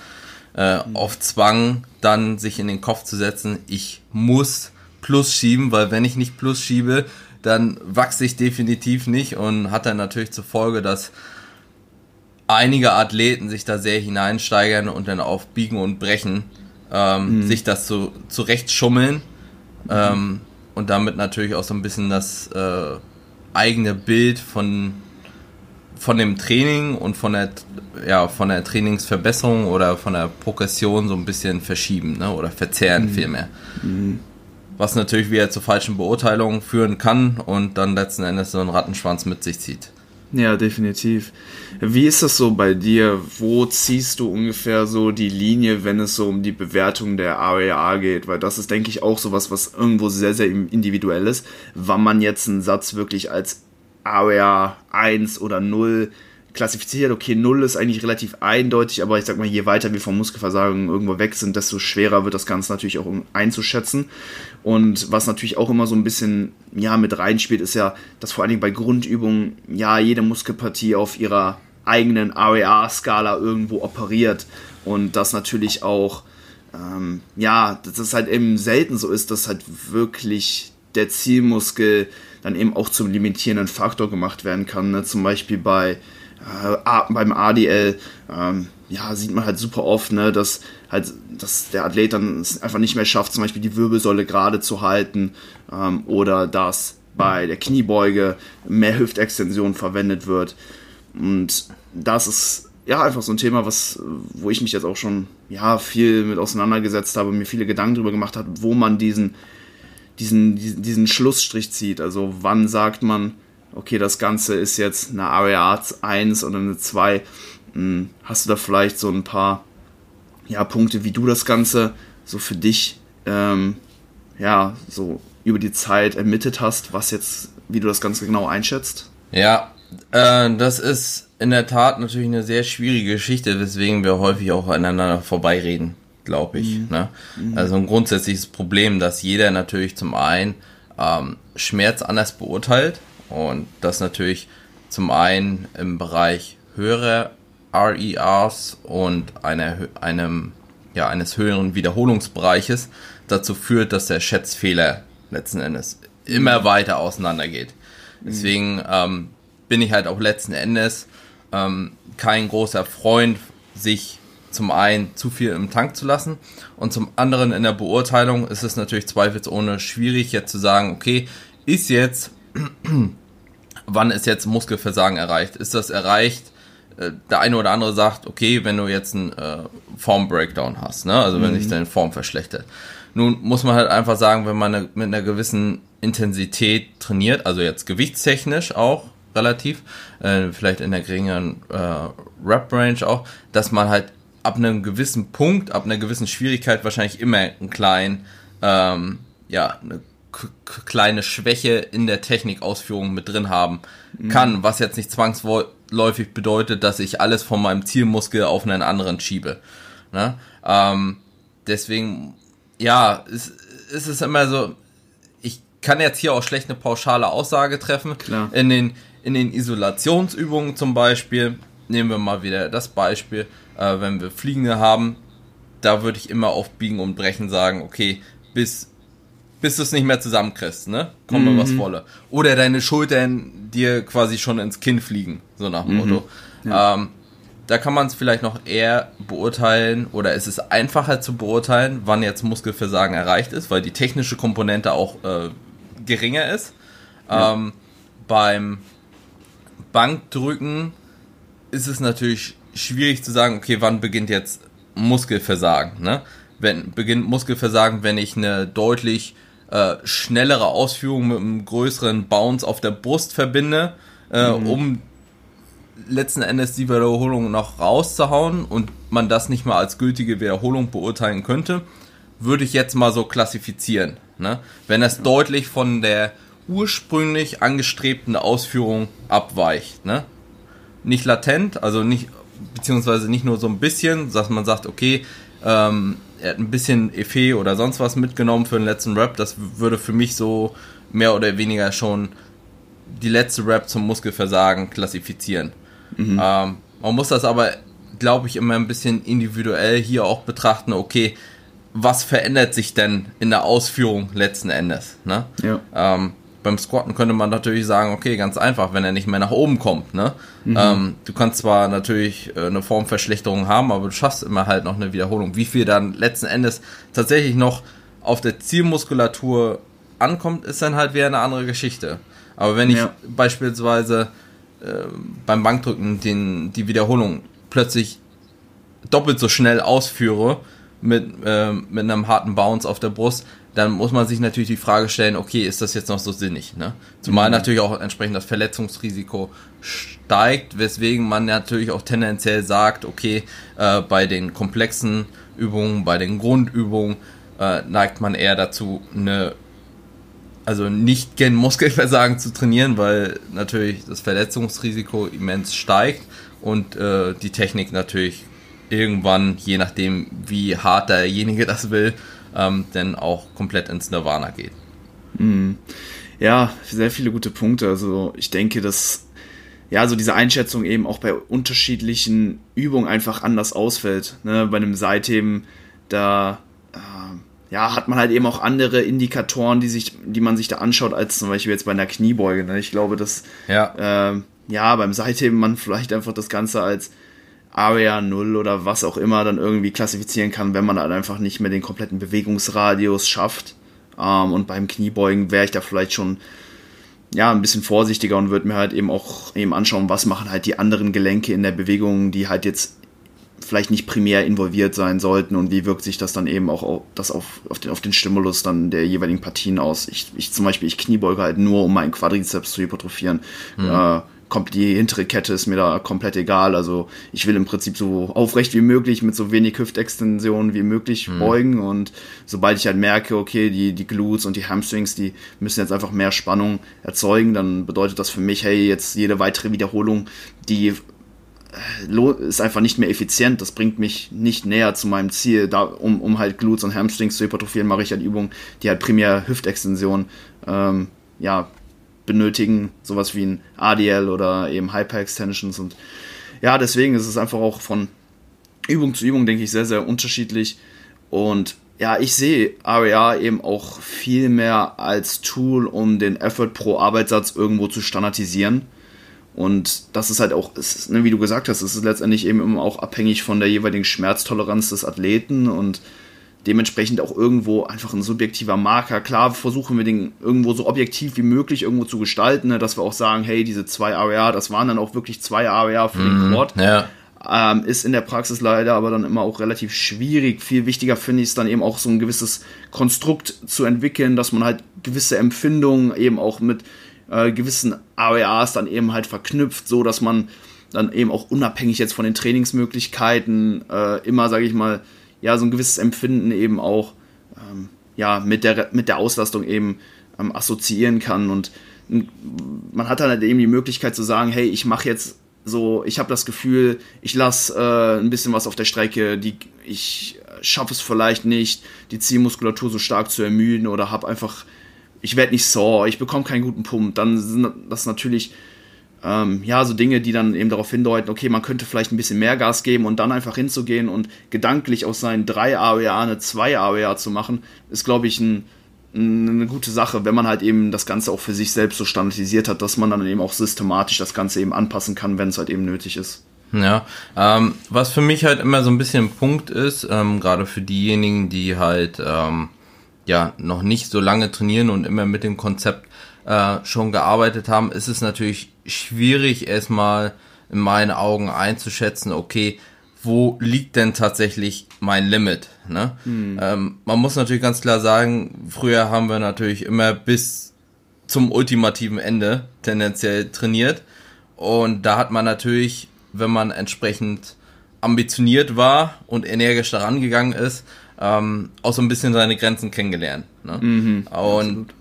Speaker 1: Äh, mhm. Auf Zwang dann sich in den Kopf zu setzen, ich muss Plus schieben, weil wenn ich nicht Plus schiebe, dann wachse ich definitiv nicht und hat dann natürlich zur Folge, dass einige Athleten sich da sehr hineinsteigern und dann auf Biegen und Brechen ähm, mhm. sich das so zurecht schummeln ähm, und damit natürlich auch so ein bisschen das äh, eigene Bild von von dem Training und von der ja von der Trainingsverbesserung oder von der Progression so ein bisschen verschieben ne? oder verzerren mhm. vielmehr. Mhm was natürlich wieder zu falschen Beurteilungen führen kann und dann letzten Endes so einen Rattenschwanz mit sich zieht.
Speaker 2: Ja, definitiv. Wie ist das so bei dir? Wo ziehst du ungefähr so die Linie, wenn es so um die Bewertung der ARA geht? Weil das ist, denke ich, auch sowas, was irgendwo sehr, sehr individuell ist. Wann man jetzt einen Satz wirklich als ARA 1 oder 0 klassifiziert, okay, null ist eigentlich relativ eindeutig, aber ich sag mal, je weiter wir vom Muskelversagen irgendwo weg sind, desto schwerer wird das Ganze natürlich auch einzuschätzen. Und was natürlich auch immer so ein bisschen, ja, mit reinspielt, ist ja, dass vor allen Dingen bei Grundübungen, ja, jede Muskelpartie auf ihrer eigenen REA-Skala irgendwo operiert und das natürlich auch, ähm, ja, dass es halt eben selten so ist, dass halt wirklich der Zielmuskel dann eben auch zum limitierenden Faktor gemacht werden kann. Ne? Zum Beispiel bei äh, beim ADL ähm, ja, sieht man halt super oft, ne, dass halt, dass der Athlet dann es einfach nicht mehr schafft, zum Beispiel die Wirbelsäule gerade zu halten ähm, oder dass bei der Kniebeuge mehr Hüftextension verwendet wird. Und das ist ja einfach so ein Thema, was, wo ich mich jetzt auch schon ja, viel mit auseinandergesetzt habe, mir viele Gedanken darüber gemacht habe, wo man diesen, diesen, diesen, Schlussstrich zieht. Also wann sagt man, okay, das Ganze ist jetzt eine Area 1 oder eine 2. Hm, hast du da vielleicht so ein paar ja, Punkte, wie du das Ganze so für dich ähm, ja, so über die Zeit ermittelt hast, was jetzt, wie du das Ganze genau einschätzt?
Speaker 1: Ja, äh, das ist in der Tat natürlich eine sehr schwierige Geschichte, weswegen wir häufig auch aneinander vorbeireden, glaube ich. Mhm. Ne? Mhm. Also ein grundsätzliches Problem, dass jeder natürlich zum einen ähm, Schmerz anders beurteilt und das natürlich zum einen im Bereich höherer RERs und einer, einem, ja, eines höheren Wiederholungsbereiches dazu führt, dass der Schätzfehler letzten Endes immer weiter auseinander geht. Deswegen ähm, bin ich halt auch letzten Endes ähm, kein großer Freund, sich zum einen zu viel im Tank zu lassen und zum anderen in der Beurteilung ist es natürlich zweifelsohne schwierig jetzt zu sagen, okay, ist jetzt <clears throat> wann ist jetzt Muskelversagen erreicht? Ist das erreicht, der eine oder andere sagt, okay, wenn du jetzt einen äh, Form-Breakdown hast, ne? also wenn sich deine Form verschlechtert. Nun muss man halt einfach sagen, wenn man eine, mit einer gewissen Intensität trainiert, also jetzt gewichtstechnisch auch relativ, äh, vielleicht in der geringeren äh, Rep-Range auch, dass man halt ab einem gewissen Punkt, ab einer gewissen Schwierigkeit wahrscheinlich immer einen kleinen, ähm, ja, eine kleine Schwäche in der Technikausführung mit drin haben kann, mhm. was jetzt nicht zwangsläufig bedeutet, dass ich alles von meinem Zielmuskel auf einen anderen schiebe. Ne? Ähm, deswegen, ja, es, es ist immer so, ich kann jetzt hier auch schlecht eine pauschale Aussage treffen.
Speaker 2: Klar.
Speaker 1: In den, in den Isolationsübungen zum Beispiel, nehmen wir mal wieder das Beispiel, äh, wenn wir Fliegende haben, da würde ich immer auf Biegen und Brechen sagen, okay, bis bis du es nicht mehr zusammenkriegst, ne? Kommt mhm. was volle. Oder deine Schultern dir quasi schon ins Kinn fliegen, so nach dem mhm. Motto. Ja. Ähm, da kann man es vielleicht noch eher beurteilen oder ist es einfacher zu beurteilen, wann jetzt Muskelversagen erreicht ist, weil die technische Komponente auch äh, geringer ist. Ja. Ähm, beim Bankdrücken ist es natürlich schwierig zu sagen, okay, wann beginnt jetzt Muskelversagen, ne? Wenn beginnt Muskelversagen, wenn ich eine deutlich äh, schnellere Ausführung mit einem größeren Bounce auf der Brust verbinde, äh, mhm. um letzten Endes die Wiederholung noch rauszuhauen und man das nicht mal als gültige Wiederholung beurteilen könnte, würde ich jetzt mal so klassifizieren. Ne? Wenn es ja. deutlich von der ursprünglich angestrebten Ausführung abweicht. Ne? Nicht latent, also nicht, beziehungsweise nicht nur so ein bisschen, dass man sagt, okay, ähm, er hat ein bisschen Effet oder sonst was mitgenommen für den letzten Rap. Das würde für mich so mehr oder weniger schon die letzte Rap zum Muskelversagen klassifizieren. Mhm. Ähm, man muss das aber, glaube ich, immer ein bisschen individuell hier auch betrachten. Okay, was verändert sich denn in der Ausführung letzten Endes? Ne?
Speaker 2: Ja.
Speaker 1: Ähm, beim Squatten könnte man natürlich sagen, okay, ganz einfach, wenn er nicht mehr nach oben kommt, ne? Mhm. Ähm, du kannst zwar natürlich äh, eine Formverschlechterung haben, aber du schaffst immer halt noch eine Wiederholung. Wie viel dann letzten Endes tatsächlich noch auf der Zielmuskulatur ankommt, ist dann halt wieder eine andere Geschichte. Aber wenn ich ja. beispielsweise äh, beim Bankdrücken den, die Wiederholung plötzlich doppelt so schnell ausführe mit, äh, mit einem harten Bounce auf der Brust, dann muss man sich natürlich die Frage stellen, okay, ist das jetzt noch so sinnig? Ne? Zumal mhm. natürlich auch entsprechend das Verletzungsrisiko steigt, weswegen man natürlich auch tendenziell sagt, okay, äh, bei den komplexen Übungen, bei den Grundübungen äh, neigt man eher dazu, eine also nicht gen Muskelversagen zu trainieren, weil natürlich das Verletzungsrisiko immens steigt und äh, die Technik natürlich irgendwann, je nachdem wie hart derjenige <laughs> das will, ähm, denn auch komplett ins Nirvana geht.
Speaker 2: Mhm. Ja, sehr viele gute Punkte. Also ich denke, dass ja, so diese Einschätzung eben auch bei unterschiedlichen Übungen einfach anders ausfällt. Ne? Bei einem Seitheben, da äh, ja, hat man halt eben auch andere Indikatoren, die, sich, die man sich da anschaut, als zum Beispiel jetzt bei einer Kniebeuge. Ne? Ich glaube, dass
Speaker 1: ja.
Speaker 2: Äh, ja, beim Seitheben man vielleicht einfach das Ganze als Area 0 oder was auch immer dann irgendwie klassifizieren kann, wenn man halt einfach nicht mehr den kompletten Bewegungsradius schafft. Ähm, und beim Kniebeugen wäre ich da vielleicht schon ja, ein bisschen vorsichtiger und würde mir halt eben auch eben anschauen, was machen halt die anderen Gelenke in der Bewegung, die halt jetzt vielleicht nicht primär involviert sein sollten und wie wirkt sich das dann eben auch auf, das auf, auf, den, auf den Stimulus dann der jeweiligen Partien aus. Ich, ich zum Beispiel, ich kniebeuge halt nur, um meinen Quadrizeps zu hypertrophieren. Mhm. Äh, die hintere Kette ist mir da komplett egal. Also ich will im Prinzip so aufrecht wie möglich mit so wenig Hüftextension wie möglich mhm. beugen und sobald ich halt merke, okay, die, die Glutes und die Hamstrings, die müssen jetzt einfach mehr Spannung erzeugen, dann bedeutet das für mich, hey, jetzt jede weitere Wiederholung, die äh, ist einfach nicht mehr effizient. Das bringt mich nicht näher zu meinem Ziel. Da, um, um halt Glutes und Hamstrings zu hypertrophieren, mache ich halt Übungen, die halt primär Hüftextension ähm, ja, benötigen, sowas wie ein ADL oder eben Hyper-Extensions und ja, deswegen ist es einfach auch von Übung zu Übung, denke ich, sehr, sehr unterschiedlich und ja, ich sehe REA eben auch viel mehr als Tool, um den Effort pro Arbeitssatz irgendwo zu standardisieren. Und das ist halt auch, ist, ne, wie du gesagt hast, es ist letztendlich eben immer auch abhängig von der jeweiligen Schmerztoleranz des Athleten und dementsprechend auch irgendwo einfach ein subjektiver Marker. Klar versuchen wir den irgendwo so objektiv wie möglich irgendwo zu gestalten, ne, dass wir auch sagen, hey, diese zwei AWA, das waren dann auch wirklich zwei AWA für den mhm, Quad. Ja. Ähm, ist in der Praxis leider aber dann immer auch relativ schwierig. Viel wichtiger finde ich es dann eben auch so ein gewisses Konstrukt zu entwickeln, dass man halt gewisse Empfindungen eben auch mit äh, gewissen AWAs dann eben halt verknüpft, so dass man dann eben auch unabhängig jetzt von den Trainingsmöglichkeiten äh, immer, sage ich mal, ja, so ein gewisses Empfinden eben auch ähm, ja, mit, der, mit der Auslastung eben ähm, assoziieren kann. Und man hat dann halt eben die Möglichkeit zu sagen, hey, ich mache jetzt so, ich habe das Gefühl, ich lasse äh, ein bisschen was auf der Strecke, die, ich schaffe es vielleicht nicht, die Zielmuskulatur so stark zu ermüden oder habe einfach, ich werde nicht sore, ich bekomme keinen guten Pump, dann sind das natürlich ähm, ja, so Dinge, die dann eben darauf hindeuten, okay, man könnte vielleicht ein bisschen mehr Gas geben und dann einfach hinzugehen und gedanklich aus seinen drei AWA eine 2 AWA zu machen, ist, glaube ich, ein, eine gute Sache, wenn man halt eben das Ganze auch für sich selbst so standardisiert hat, dass man dann eben auch systematisch das Ganze eben anpassen kann, wenn es halt eben nötig ist.
Speaker 1: Ja, ähm, was für mich halt immer so ein bisschen ein Punkt ist, ähm, gerade für diejenigen, die halt ähm, ja noch nicht so lange trainieren und immer mit dem Konzept äh, schon gearbeitet haben, ist es natürlich schwierig erstmal in meinen Augen einzuschätzen, okay, wo liegt denn tatsächlich mein Limit? Ne? Mhm. Ähm, man muss natürlich ganz klar sagen, früher haben wir natürlich immer bis zum ultimativen Ende tendenziell trainiert. Und da hat man natürlich, wenn man entsprechend ambitioniert war und energisch daran gegangen ist, ähm, auch so ein bisschen seine Grenzen kennengelernt. Ne? Mhm, und absolut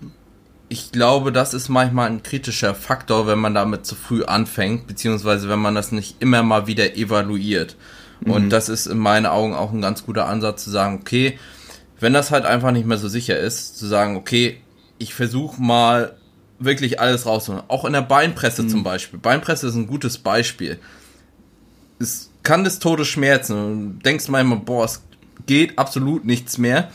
Speaker 1: ich glaube, das ist manchmal ein kritischer Faktor, wenn man damit zu früh anfängt, beziehungsweise wenn man das nicht immer mal wieder evaluiert. Mhm. Und das ist in meinen Augen auch ein ganz guter Ansatz zu sagen, okay, wenn das halt einfach nicht mehr so sicher ist, zu sagen, okay, ich versuche mal wirklich alles rauszuholen. Auch in der Beinpresse mhm. zum Beispiel. Beinpresse ist ein gutes Beispiel. Es kann des Todes schmerzen. Du denkst manchmal, boah, es geht absolut nichts mehr.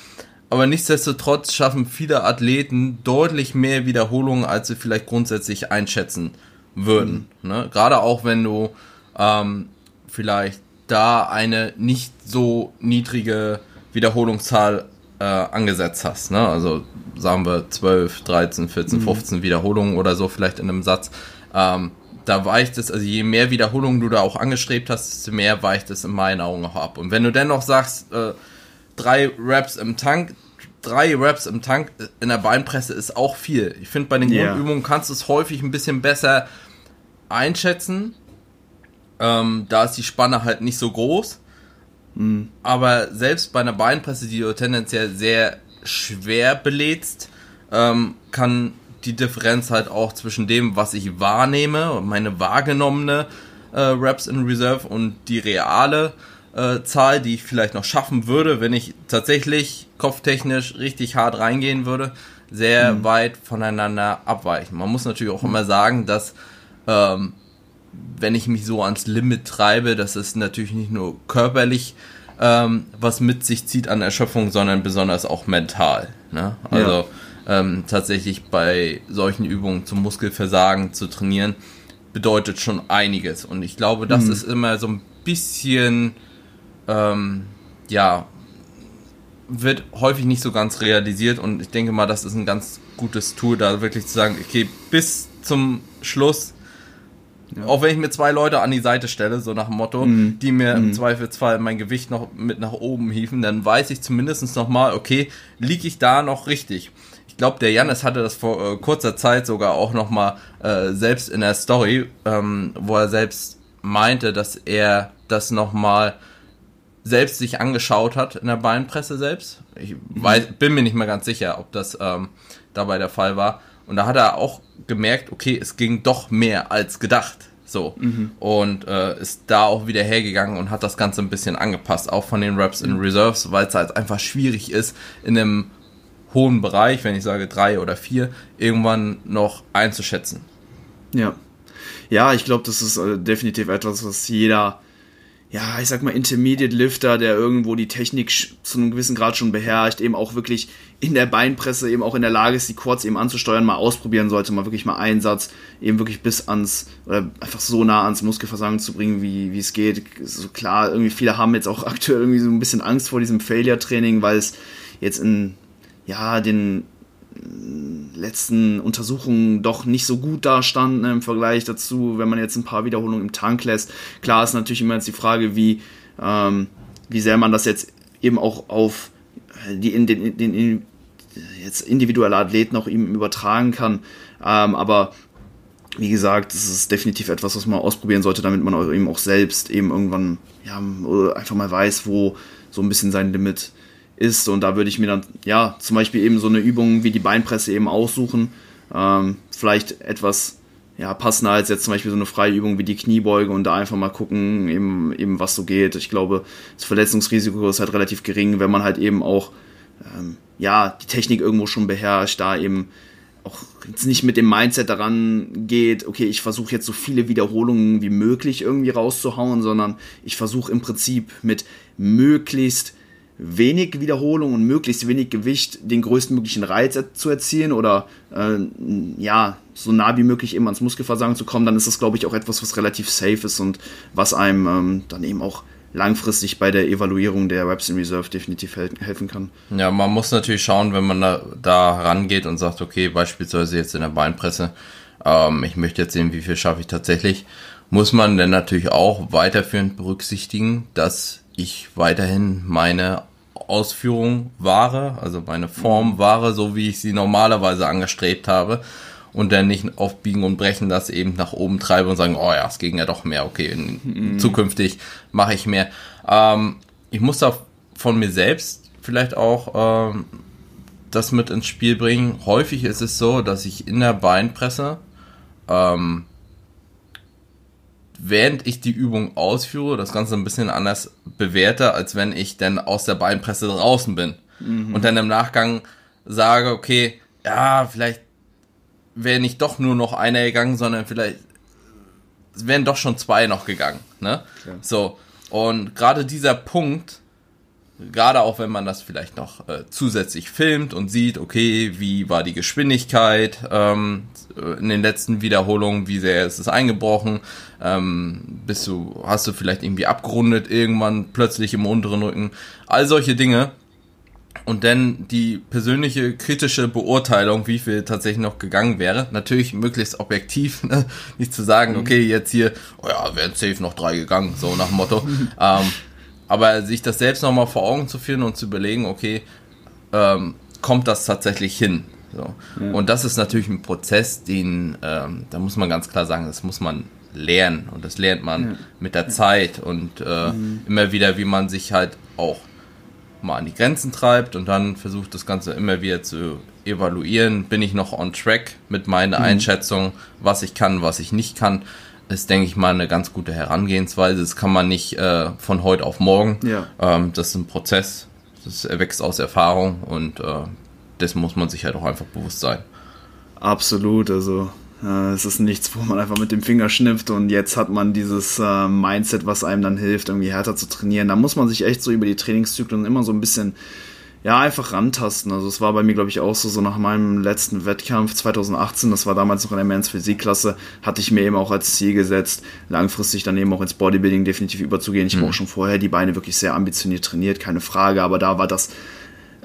Speaker 1: Aber nichtsdestotrotz schaffen viele Athleten deutlich mehr Wiederholungen, als sie vielleicht grundsätzlich einschätzen würden. Mhm. Ne? Gerade auch wenn du ähm, vielleicht da eine nicht so niedrige Wiederholungszahl äh, angesetzt hast. Ne? Also sagen wir 12, 13, 14, mhm. 15 Wiederholungen oder so vielleicht in einem Satz. Ähm, da weicht es, also je mehr Wiederholungen du da auch angestrebt hast, desto mehr weicht es in meinen Augen auch ab. Und wenn du dennoch sagst, äh, drei Raps im Tank, drei Raps im Tank in der Beinpresse ist auch viel. Ich finde, bei den yeah. Grundübungen kannst du es häufig ein bisschen besser einschätzen. Ähm, da ist die Spanne halt nicht so groß. Mhm. Aber selbst bei einer Beinpresse, die du tendenziell sehr schwer belädst, ähm, kann die Differenz halt auch zwischen dem, was ich wahrnehme, meine wahrgenommene äh, Raps in Reserve und die reale äh, Zahl, die ich vielleicht noch schaffen würde, wenn ich tatsächlich kopftechnisch richtig hart reingehen würde, sehr mhm. weit voneinander abweichen. Man muss natürlich auch immer sagen, dass ähm, wenn ich mich so ans Limit treibe, dass es natürlich nicht nur körperlich ähm, was mit sich zieht an Erschöpfung, sondern besonders auch mental. Ne? Also ja. ähm, tatsächlich bei solchen Übungen zum Muskelversagen zu trainieren, bedeutet schon einiges. Und ich glaube, das mhm. ist immer so ein bisschen ähm, ja, wird häufig nicht so ganz realisiert und ich denke mal, das ist ein ganz gutes Tool, da wirklich zu sagen, okay, bis zum Schluss, ja. auch wenn ich mir zwei Leute an die Seite stelle, so nach dem Motto, mhm. die mir mhm. im Zweifelsfall mein Gewicht noch mit nach oben hieven, dann weiß ich zumindest nochmal, okay, liege ich da noch richtig? Ich glaube, der Janis hatte das vor äh, kurzer Zeit sogar auch nochmal äh, selbst in der Story, ähm, wo er selbst meinte, dass er das nochmal mal selbst sich angeschaut hat in der Beinpresse selbst. Ich weiß, bin mir nicht mehr ganz sicher, ob das ähm, dabei der Fall war. Und da hat er auch gemerkt, okay, es ging doch mehr als gedacht. So. Mhm. Und äh, ist da auch wieder hergegangen und hat das Ganze ein bisschen angepasst, auch von den Reps in Reserves, weil es halt einfach schwierig ist, in einem hohen Bereich, wenn ich sage drei oder vier, irgendwann noch einzuschätzen.
Speaker 2: Ja. Ja, ich glaube, das ist äh, definitiv etwas, was jeder ja, ich sag mal, Intermediate Lifter, der irgendwo die Technik zu einem gewissen Grad schon beherrscht, eben auch wirklich in der Beinpresse eben auch in der Lage ist, die Quads eben anzusteuern, mal ausprobieren sollte, mal wirklich mal Einsatz eben wirklich bis ans, oder einfach so nah ans Muskelversagen zu bringen, wie, wie es geht. So klar, irgendwie viele haben jetzt auch <laughs> aktuell irgendwie so ein bisschen Angst vor diesem Failure-Training, weil es jetzt in, ja, den letzten Untersuchungen doch nicht so gut dastand ne, im Vergleich dazu, wenn man jetzt ein paar Wiederholungen im Tank lässt. Klar ist natürlich immer jetzt die Frage, wie, ähm, wie sehr man das jetzt eben auch auf die, in, den, den, den jetzt individuelle Athleten auch ihm übertragen kann. Ähm, aber wie gesagt, das ist definitiv etwas, was man ausprobieren sollte, damit man eben auch selbst eben irgendwann ja, einfach mal weiß, wo so ein bisschen sein Limit ist ist. Und da würde ich mir dann, ja, zum Beispiel eben so eine Übung wie die Beinpresse eben aussuchen. Ähm, vielleicht etwas ja, passender als jetzt zum Beispiel so eine freie Übung wie die Kniebeuge und da einfach mal gucken, eben, eben was so geht. Ich glaube, das Verletzungsrisiko ist halt relativ gering, wenn man halt eben auch ähm, ja, die Technik irgendwo schon beherrscht, da eben auch jetzt nicht mit dem Mindset daran geht, okay, ich versuche jetzt so viele Wiederholungen wie möglich irgendwie rauszuhauen, sondern ich versuche im Prinzip mit möglichst wenig Wiederholung und möglichst wenig Gewicht den größtmöglichen Reiz zu erzielen oder äh, ja, so nah wie möglich eben ans Muskelversagen zu kommen, dann ist das, glaube ich, auch etwas, was relativ safe ist und was einem ähm, dann eben auch langfristig bei der Evaluierung der Reps in Reserve definitiv hel helfen kann.
Speaker 1: Ja, man muss natürlich schauen, wenn man da, da rangeht und sagt, okay, beispielsweise jetzt in der Beinpresse, ähm, ich möchte jetzt sehen, wie viel schaffe ich tatsächlich, muss man dann natürlich auch weiterführend berücksichtigen, dass ich weiterhin meine Ausführung wahre, also meine Form mhm. wahre, so wie ich sie normalerweise angestrebt habe und dann nicht auf Biegen und Brechen das eben nach oben treibe und sagen, oh ja, es ging ja doch mehr, okay, in, mhm. zukünftig mache ich mehr. Ähm, ich muss da von mir selbst vielleicht auch ähm, das mit ins Spiel bringen. Häufig ist es so, dass ich in der Beinpresse ähm, während ich die Übung ausführe, das Ganze ein bisschen anders bewerte, als wenn ich dann aus der Beinpresse draußen bin. Mhm. Und dann im Nachgang sage, okay, ja, vielleicht wäre nicht doch nur noch einer gegangen, sondern vielleicht wären doch schon zwei noch gegangen. Ne? Ja. So. Und gerade dieser Punkt, gerade auch wenn man das vielleicht noch äh, zusätzlich filmt und sieht, okay, wie war die Geschwindigkeit ähm, in den letzten Wiederholungen, wie sehr ist es eingebrochen, ähm, bist du, hast du vielleicht irgendwie abgerundet irgendwann plötzlich im unteren Rücken, all solche Dinge. Und dann die persönliche kritische Beurteilung, wie viel tatsächlich noch gegangen wäre. Natürlich möglichst objektiv, <laughs> ne? nicht zu sagen, mhm. okay, jetzt hier, oh ja, wären safe noch drei gegangen, so nach dem Motto. <laughs> ähm, aber sich das selbst nochmal vor Augen zu führen und zu überlegen, okay, ähm, kommt das tatsächlich hin? So. Ja. Und das ist natürlich ein Prozess, den, ähm, da muss man ganz klar sagen, das muss man lernen und das lernt man ja. mit der Zeit und äh, mhm. immer wieder, wie man sich halt auch mal an die Grenzen treibt und dann versucht das Ganze immer wieder zu evaluieren. Bin ich noch on track mit meiner mhm. Einschätzung, was ich kann, was ich nicht kann? ist, denke ich mal, eine ganz gute Herangehensweise. Das kann man nicht äh, von heute auf morgen. Ja. Ähm, das ist ein Prozess, das erwächst aus Erfahrung und äh, das muss man sich halt auch einfach bewusst sein.
Speaker 2: Absolut, also äh, es ist nichts, wo man einfach mit dem Finger schnippt und jetzt hat man dieses äh, Mindset, was einem dann hilft, irgendwie härter zu trainieren. Da muss man sich echt so über die Trainingszyklen immer so ein bisschen ja, einfach rantasten. Also es war bei mir, glaube ich, auch so, so nach meinem letzten Wettkampf 2018, das war damals noch in der Men's Physikklasse, hatte ich mir eben auch als Ziel gesetzt, langfristig dann eben auch ins Bodybuilding definitiv überzugehen. Ich mhm. habe auch schon vorher die Beine wirklich sehr ambitioniert trainiert, keine Frage, aber da war das,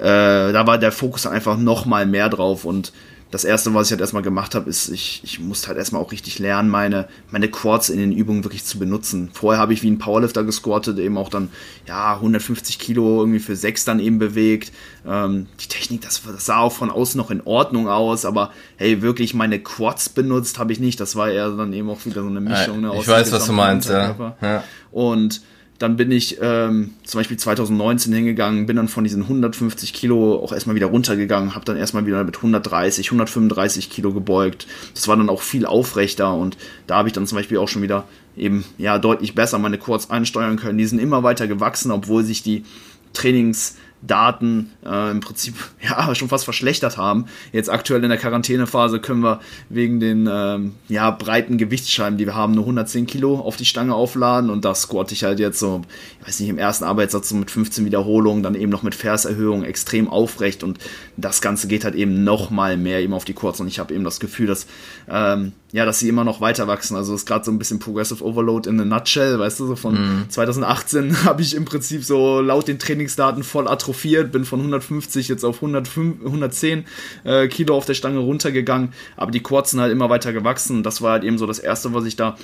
Speaker 2: äh, da war der Fokus einfach noch mal mehr drauf und das erste, was ich halt erstmal gemacht habe, ist, ich, ich musste halt erstmal auch richtig lernen, meine, meine Quads in den Übungen wirklich zu benutzen. Vorher habe ich wie ein Powerlifter gesquattet, eben auch dann, ja, 150 Kilo irgendwie für sechs dann eben bewegt. Ähm, die Technik, das, das sah auch von außen noch in Ordnung aus, aber hey, wirklich meine Quads benutzt habe ich nicht. Das war eher dann eben auch wieder so eine Mischung.
Speaker 1: Ne, ich weiß, was du meinst, ja.
Speaker 2: ja. Und dann bin ich ähm, zum Beispiel 2019 hingegangen, bin dann von diesen 150 Kilo auch erstmal wieder runtergegangen, habe dann erstmal wieder mit 130, 135 Kilo gebeugt. Das war dann auch viel aufrechter und da habe ich dann zum Beispiel auch schon wieder eben ja deutlich besser meine Quads einsteuern können. Die sind immer weiter gewachsen, obwohl sich die Trainings Daten äh, im Prinzip <laughs> ja schon fast verschlechtert haben. Jetzt aktuell in der Quarantänephase können wir wegen den ähm, ja, breiten Gewichtsscheiben, die wir haben, nur 110 Kilo auf die Stange aufladen. Und da squatte ich halt jetzt so, ich weiß nicht, im ersten Arbeitssatz so mit 15 Wiederholungen, dann eben noch mit Verserhöhung extrem aufrecht. Und das Ganze geht halt eben noch mal mehr eben auf die Kurzen und ich habe eben das Gefühl, dass ähm, ja, dass sie immer noch weiter wachsen. Also ist gerade so ein bisschen Progressive Overload in a nutshell, weißt du, so von mm. 2018 habe ich im Prinzip so laut den Trainingsdaten voll atrophiert, bin von 150 jetzt auf 105, 110 äh, Kilo auf der Stange runtergegangen, aber die Quads sind halt immer weiter gewachsen. Das war halt eben so das erste, was ich da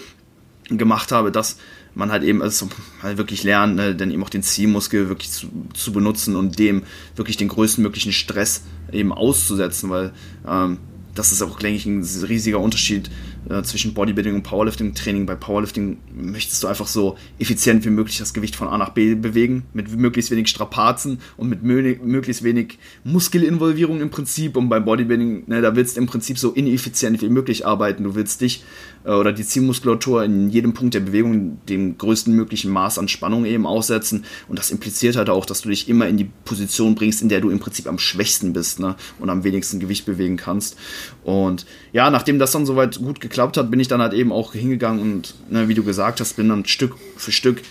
Speaker 2: gemacht habe, dass man halt eben also halt wirklich lernt, ne, dann eben auch den Ziehmuskel wirklich zu, zu benutzen und dem wirklich den größtmöglichen Stress eben auszusetzen, weil ähm, das ist auch, denke ich, ein riesiger Unterschied äh, zwischen Bodybuilding und Powerlifting-Training. Bei Powerlifting möchtest du einfach so effizient wie möglich das Gewicht von A nach B bewegen, mit möglichst wenig Strapazen und mit möglichst wenig Muskelinvolvierung im Prinzip. Und beim Bodybuilding, ne, da willst du im Prinzip so ineffizient wie möglich arbeiten. Du willst dich äh, oder die Zielmuskulatur in jedem Punkt der Bewegung dem größten möglichen Maß an Spannung eben aussetzen. Und das impliziert halt auch, dass du dich immer in die Position bringst, in der du im Prinzip am schwächsten bist ne? und am wenigsten Gewicht bewegen kannst. Und ja, nachdem das dann soweit gut geklappt hat, bin ich dann halt eben auch hingegangen und, ne, wie du gesagt hast, bin dann Stück für Stück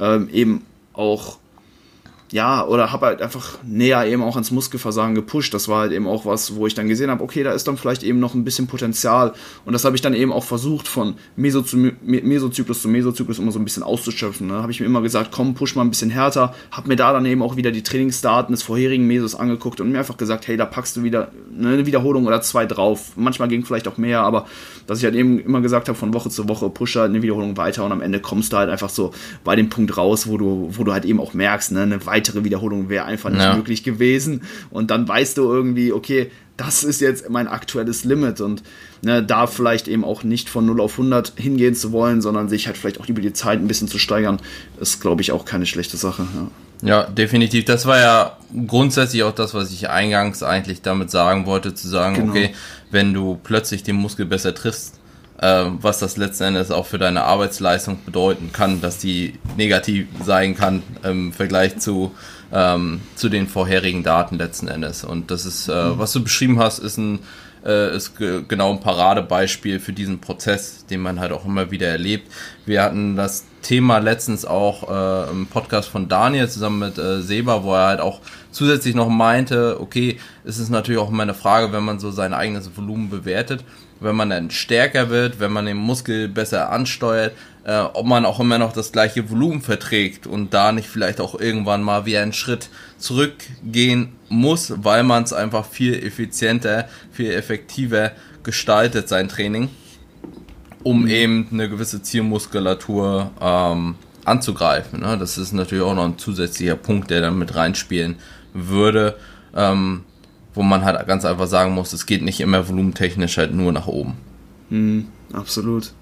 Speaker 2: ähm, eben auch ja, oder habe halt einfach näher eben auch ans Muskelversagen gepusht. Das war halt eben auch was, wo ich dann gesehen habe, okay, da ist dann vielleicht eben noch ein bisschen Potenzial. Und das habe ich dann eben auch versucht, von Mesozyklus zu Mesozyklus immer so ein bisschen auszuschöpfen. Da ne? habe ich mir immer gesagt, komm, push mal ein bisschen härter. Habe mir da dann eben auch wieder die Trainingsdaten des vorherigen Mesos angeguckt und mir einfach gesagt, hey, da packst du wieder eine Wiederholung oder zwei drauf. Manchmal ging vielleicht auch mehr, aber dass ich halt eben immer gesagt habe, von Woche zu Woche pushe halt eine Wiederholung weiter und am Ende kommst du halt einfach so bei dem Punkt raus, wo du, wo du halt eben auch merkst, ne, eine weitere Wiederholung wäre einfach nicht ja. möglich gewesen. Und dann weißt du irgendwie, okay, das ist jetzt mein aktuelles Limit und ne, da vielleicht eben auch nicht von 0 auf 100 hingehen zu wollen, sondern sich halt vielleicht auch über die Zeit ein bisschen zu steigern, ist, glaube ich, auch keine schlechte Sache. Ja.
Speaker 1: Ja, definitiv. Das war ja grundsätzlich auch das, was ich eingangs eigentlich damit sagen wollte, zu sagen, genau. okay, wenn du plötzlich den Muskel besser triffst, was das letzten Endes auch für deine Arbeitsleistung bedeuten kann, dass die negativ sein kann im Vergleich zu ähm, zu den vorherigen Daten letzten Endes. Und das ist, äh, mhm. was du beschrieben hast, ist ein äh, ist genau ein Paradebeispiel für diesen Prozess, den man halt auch immer wieder erlebt. Wir hatten das Thema letztens auch äh, im Podcast von Daniel zusammen mit äh, Seba, wo er halt auch zusätzlich noch meinte, okay, es ist natürlich auch immer eine Frage, wenn man so sein eigenes Volumen bewertet, wenn man dann stärker wird, wenn man den Muskel besser ansteuert, äh, ob man auch immer noch das gleiche Volumen verträgt und da nicht vielleicht auch irgendwann mal wieder einen Schritt zurückgehen muss, weil man es einfach viel effizienter, viel effektiver gestaltet, sein Training, um mhm. eben eine gewisse Zielmuskulatur ähm, anzugreifen. Ne? Das ist natürlich auch noch ein zusätzlicher Punkt, der dann mit reinspielen würde, ähm, wo man halt ganz einfach sagen muss, es geht nicht immer volumentechnisch halt nur nach oben.
Speaker 2: Mhm, absolut.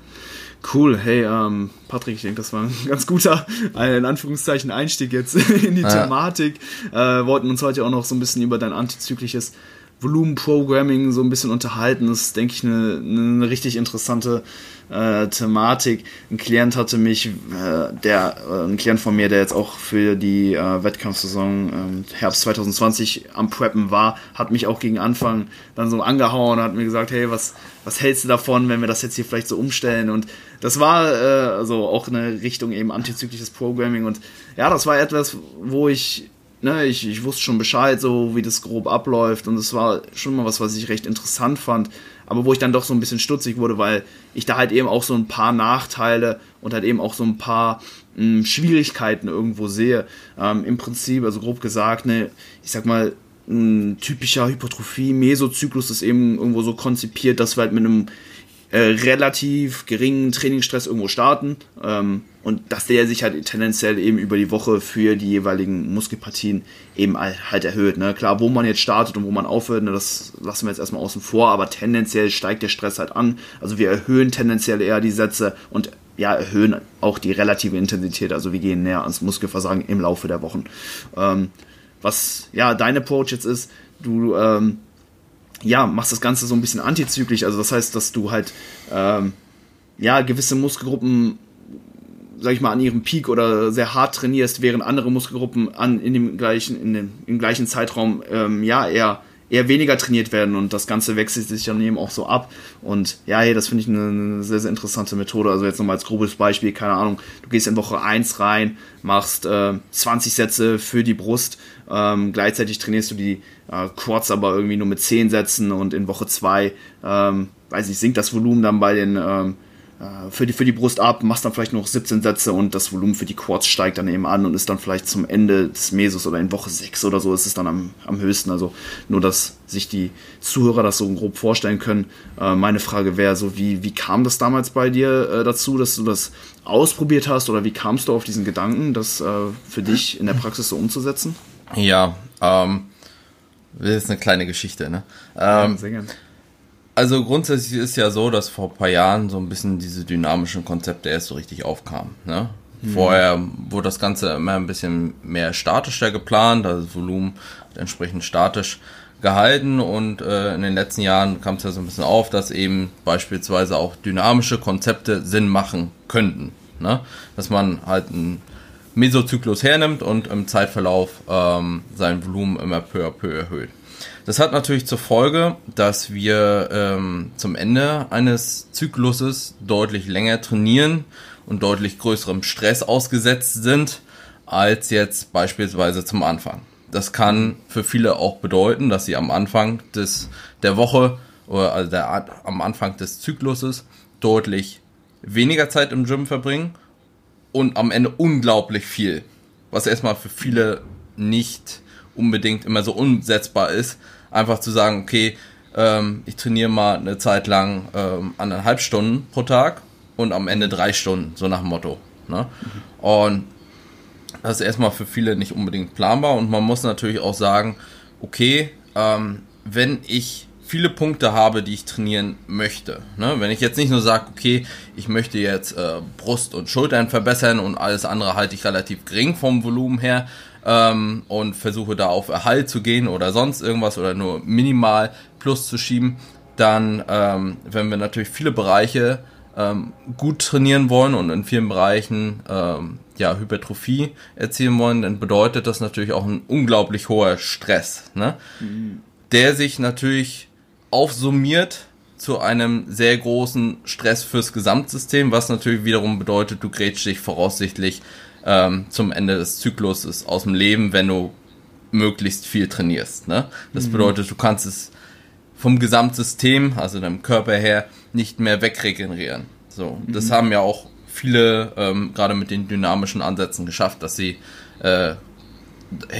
Speaker 2: Cool, hey, ähm, Patrick, ich denke, das war ein <laughs> ganz guter, äh, in Anführungszeichen, Einstieg jetzt <laughs> in die ja. Thematik. Äh, wollten uns heute auch noch so ein bisschen über dein antizyklisches Volumenprogramming so ein bisschen unterhalten. Das ist, denke ich, eine, eine richtig interessante äh, Thematik. Ein Klient hatte mich, äh, der, äh, ein Klient von mir, der jetzt auch für die äh, Wettkampfsaison ähm, Herbst 2020 am Preppen war, hat mich auch gegen Anfang dann so angehauen und hat mir gesagt, hey, was, was hältst du davon, wenn wir das jetzt hier vielleicht so umstellen? Und das war äh, also auch eine Richtung eben antizyklisches Programming und ja, das war etwas, wo ich ne, ich, ich wusste schon Bescheid, so wie das grob abläuft und es war schon mal was, was ich recht interessant fand, aber wo ich dann doch so ein bisschen stutzig wurde, weil ich da halt eben auch so ein paar Nachteile und halt eben auch so ein paar mh, hm, Schwierigkeiten irgendwo sehe. Ähm, Im Prinzip, also grob gesagt, ne, ich sag mal, ein typischer Hypertrophie-Mesozyklus ist eben irgendwo so konzipiert, dass wir halt mit einem äh, relativ geringen Trainingsstress irgendwo starten ähm, und dass der sich halt tendenziell eben über die Woche für die jeweiligen Muskelpartien eben halt erhöht. Ne? Klar, wo man jetzt startet und wo man aufhört, ne, das lassen wir jetzt erstmal außen vor, aber tendenziell steigt der Stress halt an. Also wir erhöhen tendenziell eher die Sätze und ja, erhöhen auch die relative Intensität. Also wir gehen näher ans Muskelversagen im Laufe der Wochen. Ähm, was ja dein Approach jetzt ist, du ähm, ja, machst das Ganze so ein bisschen antizyklisch. Also das heißt, dass du halt ähm, ja gewisse Muskelgruppen sag ich mal, an ihrem Peak oder sehr hart trainierst, während andere Muskelgruppen an, in dem gleichen, in dem, im gleichen Zeitraum ähm, ja eher eher weniger trainiert werden und das Ganze wechselt sich dann eben auch so ab. Und ja, hey, das finde ich eine, eine, sehr, sehr interessante Methode. Also jetzt nochmal als grobes Beispiel, keine Ahnung, du gehst in Woche 1 rein, machst äh, 20 Sätze für die Brust, ähm, gleichzeitig trainierst du die äh, Quads aber irgendwie nur mit 10 Sätzen und in Woche 2, ähm, weiß ich, sinkt das Volumen dann bei den ähm, äh, für die, für die Brust ab, machst dann vielleicht noch 17 Sätze und das Volumen für die Quads steigt dann eben an und ist dann vielleicht zum Ende des Mesos oder in Woche 6 oder so ist es dann am, am höchsten. Also nur, dass sich die Zuhörer das so grob vorstellen können. Äh, meine Frage wäre so, wie, wie kam das damals bei dir äh, dazu, dass du das ausprobiert hast oder wie kamst du auf diesen Gedanken, das äh, für dich in der Praxis so umzusetzen?
Speaker 1: Ja, ähm, das ist eine kleine Geschichte, ne? Ähm, ja, sehr gerne also grundsätzlich ist ja so, dass vor ein paar Jahren so ein bisschen diese dynamischen Konzepte erst so richtig aufkamen. Ne? Mhm. Vorher wurde das Ganze immer ein bisschen mehr statischer geplant, also das Volumen entsprechend statisch gehalten und äh, in den letzten Jahren kam es ja so ein bisschen auf, dass eben beispielsweise auch dynamische Konzepte Sinn machen könnten. Ne? Dass man halt einen Mesozyklus hernimmt und im Zeitverlauf ähm, sein Volumen immer peu à peu erhöht. Das hat natürlich zur Folge, dass wir ähm, zum Ende eines Zykluses deutlich länger trainieren und deutlich größerem Stress ausgesetzt sind als jetzt beispielsweise zum Anfang. Das kann für viele auch bedeuten, dass sie am Anfang des, der Woche oder also der, am Anfang des Zykluses deutlich weniger Zeit im Gym verbringen und am Ende unglaublich viel, was erstmal für viele nicht unbedingt immer so umsetzbar ist, einfach zu sagen, okay, ähm, ich trainiere mal eine Zeit lang ähm, anderthalb Stunden pro Tag und am Ende drei Stunden, so nach dem Motto. Ne? Mhm. Und das ist erstmal für viele nicht unbedingt planbar und man muss natürlich auch sagen, okay, ähm, wenn ich viele Punkte habe, die ich trainieren möchte. Ne? Wenn ich jetzt nicht nur sage, okay, ich möchte jetzt äh, Brust und Schultern verbessern und alles andere halte ich relativ gering vom Volumen her, ähm, und versuche da auf Erhalt zu gehen oder sonst irgendwas oder nur minimal Plus zu schieben, dann, ähm, wenn wir natürlich viele Bereiche ähm, gut trainieren wollen und in vielen Bereichen ähm, ja, Hypertrophie erzielen wollen, dann bedeutet das natürlich auch ein unglaublich hoher Stress, ne? Mhm. der sich natürlich aufsummiert zu einem sehr großen Stress fürs Gesamtsystem, was natürlich wiederum bedeutet, du grätschst dich voraussichtlich ähm, zum Ende des Zykluses aus dem Leben, wenn du möglichst viel trainierst. Ne? Das mhm. bedeutet, du kannst es vom Gesamtsystem, also deinem Körper her, nicht mehr wegregenerieren. So, mhm. das haben ja auch viele ähm, gerade mit den dynamischen Ansätzen geschafft, dass sie äh,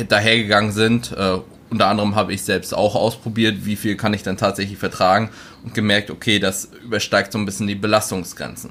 Speaker 1: dahergegangen sind. Äh, unter anderem habe ich selbst auch ausprobiert, wie viel kann ich dann tatsächlich vertragen und gemerkt, okay, das übersteigt so ein bisschen die Belastungsgrenzen.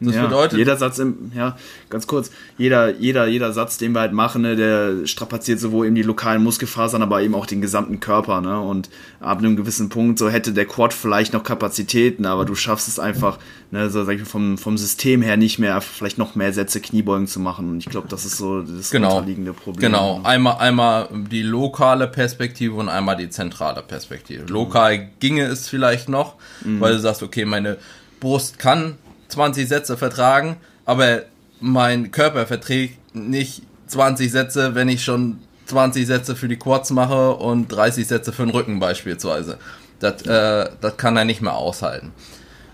Speaker 2: Das ja, bedeutet. Jeder Satz im, ja, ganz kurz, jeder, jeder, jeder Satz, den wir halt machen, ne, der strapaziert sowohl eben die lokalen Muskelfasern, aber eben auch den gesamten Körper, ne? Und ab einem gewissen Punkt, so hätte der Quad vielleicht noch Kapazitäten, aber du schaffst es einfach, ne, so sag ich mal, vom, vom System her nicht mehr, vielleicht noch mehr Sätze Kniebeugen zu machen. Und ich glaube, das ist so das
Speaker 1: genau. unterliegende Problem. Genau, einmal, einmal die lokale Perspektive und einmal die zentrale Perspektive. Lokal ginge es vielleicht noch, mhm. weil du sagst, okay, meine Brust kann 20 Sätze vertragen, aber mein Körper verträgt nicht 20 Sätze, wenn ich schon 20 Sätze für die Quads mache und 30 Sätze für den Rücken beispielsweise. Das, äh, das kann er nicht mehr aushalten.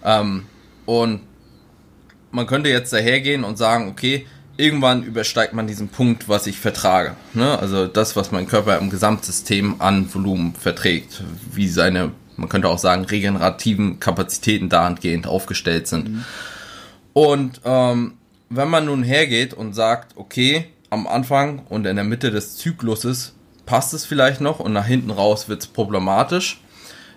Speaker 1: Ähm, und man könnte jetzt dahergehen und sagen, okay, irgendwann übersteigt man diesen Punkt, was ich vertrage. Ne? Also das, was mein Körper im Gesamtsystem an Volumen verträgt, wie seine man könnte auch sagen, regenerativen Kapazitäten dahingehend aufgestellt sind. Mhm. Und ähm, wenn man nun hergeht und sagt, okay, am Anfang und in der Mitte des Zykluses passt es vielleicht noch und nach hinten raus wird es problematisch,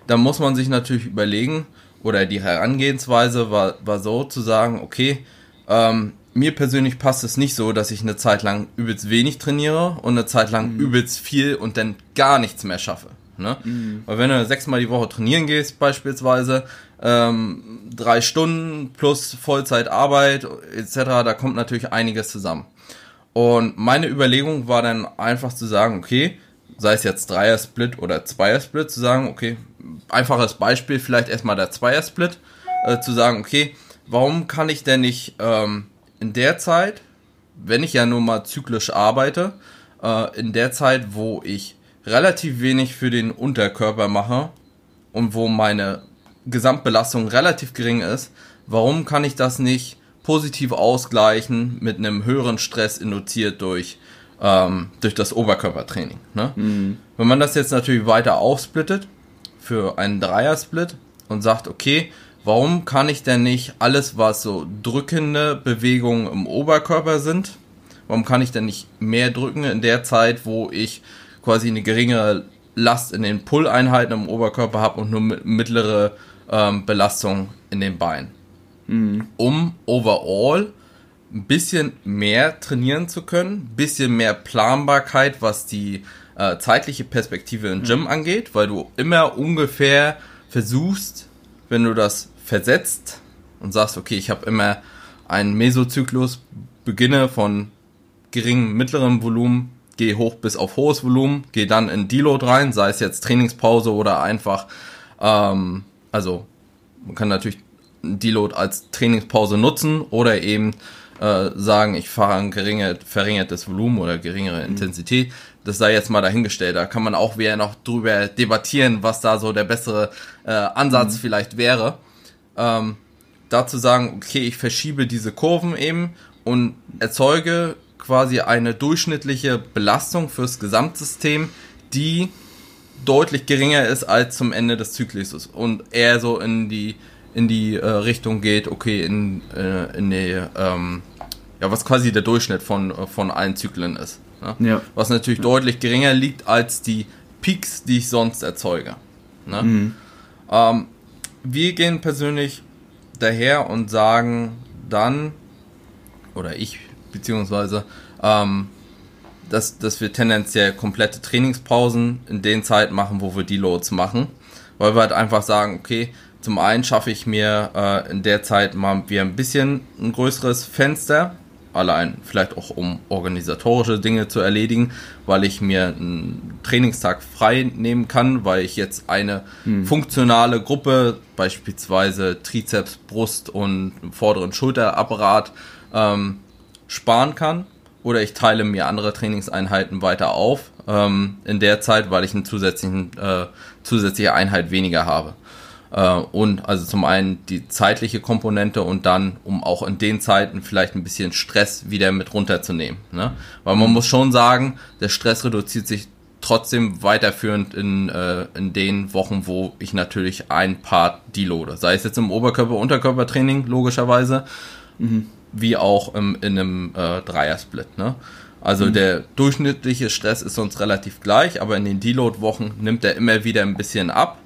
Speaker 1: dann muss man sich natürlich überlegen, oder die Herangehensweise war, war so zu sagen, okay, ähm, mir persönlich passt es nicht so, dass ich eine Zeit lang übelst wenig trainiere und eine Zeit lang mhm. übelst viel und dann gar nichts mehr schaffe. Ne? Mhm. Weil wenn du sechsmal die Woche trainieren gehst, beispielsweise, ähm, drei Stunden plus Vollzeitarbeit etc., da kommt natürlich einiges zusammen. Und meine Überlegung war dann einfach zu sagen, okay, sei es jetzt Dreier-Split oder Zweier-Split, zu sagen, okay, einfaches Beispiel, vielleicht erstmal der Zweier-Split, äh, zu sagen, okay, warum kann ich denn nicht ähm, in der Zeit, wenn ich ja nur mal zyklisch arbeite, äh, in der Zeit, wo ich relativ wenig für den Unterkörper mache und wo meine Gesamtbelastung relativ gering ist, warum kann ich das nicht positiv ausgleichen mit einem höheren Stress induziert durch, ähm, durch das Oberkörpertraining? Ne? Mhm. Wenn man das jetzt natürlich weiter aufsplittet für einen Dreier-Split und sagt, okay, warum kann ich denn nicht alles, was so drückende Bewegungen im Oberkörper sind, warum kann ich denn nicht mehr drücken in der Zeit, wo ich quasi eine geringere Last in den Pull-Einheiten im Oberkörper habe und nur mittlere ähm, Belastung in den Beinen? Mhm. Um overall ein bisschen mehr trainieren zu können, ein bisschen mehr Planbarkeit, was die äh, zeitliche Perspektive im Gym mhm. angeht, weil du immer ungefähr versuchst, wenn du das versetzt und sagst, okay, ich habe immer einen Mesozyklus, beginne von geringem, mittlerem Volumen, gehe hoch bis auf hohes Volumen, gehe dann in Deload rein, sei es jetzt Trainingspause oder einfach, ähm, also man kann natürlich Deload als Trainingspause nutzen oder eben äh, sagen, ich fahre ein geringe, verringertes Volumen oder geringere mhm. Intensität. Das sei jetzt mal dahingestellt. Da kann man auch wieder noch drüber debattieren, was da so der bessere äh, Ansatz mhm. vielleicht wäre ähm, dazu sagen, okay, ich verschiebe diese Kurven eben und erzeuge quasi eine durchschnittliche Belastung fürs Gesamtsystem, die deutlich geringer ist als zum Ende des Zykluses und eher so in die in die äh, Richtung geht, okay, in, äh, in die, ähm, ja, was quasi der Durchschnitt von, von allen Zyklen ist. Ne? Ja. Was natürlich ja. deutlich geringer liegt als die Peaks, die ich sonst erzeuge. Ne? Mhm. Ähm, wir gehen persönlich daher und sagen dann, oder ich beziehungsweise, ähm, dass, dass wir tendenziell komplette Trainingspausen in den Zeiten machen, wo wir die Loads machen. Weil wir halt einfach sagen, okay, zum einen schaffe ich mir äh, in der Zeit mal wieder ein bisschen ein größeres Fenster, allein vielleicht auch um organisatorische Dinge zu erledigen, weil ich mir einen Trainingstag frei nehmen kann, weil ich jetzt eine hm. funktionale Gruppe, beispielsweise Trizeps, Brust und vorderen Schulterapparat, ähm, sparen kann. Oder ich teile mir andere Trainingseinheiten weiter auf ähm, in der Zeit, weil ich eine zusätzlichen, äh, zusätzliche Einheit weniger habe. Äh, und also zum einen die zeitliche Komponente und dann, um auch in den Zeiten vielleicht ein bisschen Stress wieder mit runterzunehmen. Ne? Weil man muss schon sagen, der Stress reduziert sich trotzdem weiterführend in, äh, in den Wochen, wo ich natürlich ein Part deloade. Sei es jetzt im Oberkörper-Unterkörpertraining, logischerweise, mhm. Wie auch im, in einem äh, Dreier-Split. Ne? Also mhm. der durchschnittliche Stress ist sonst relativ gleich, aber in den Deload-Wochen nimmt er immer wieder ein bisschen ab.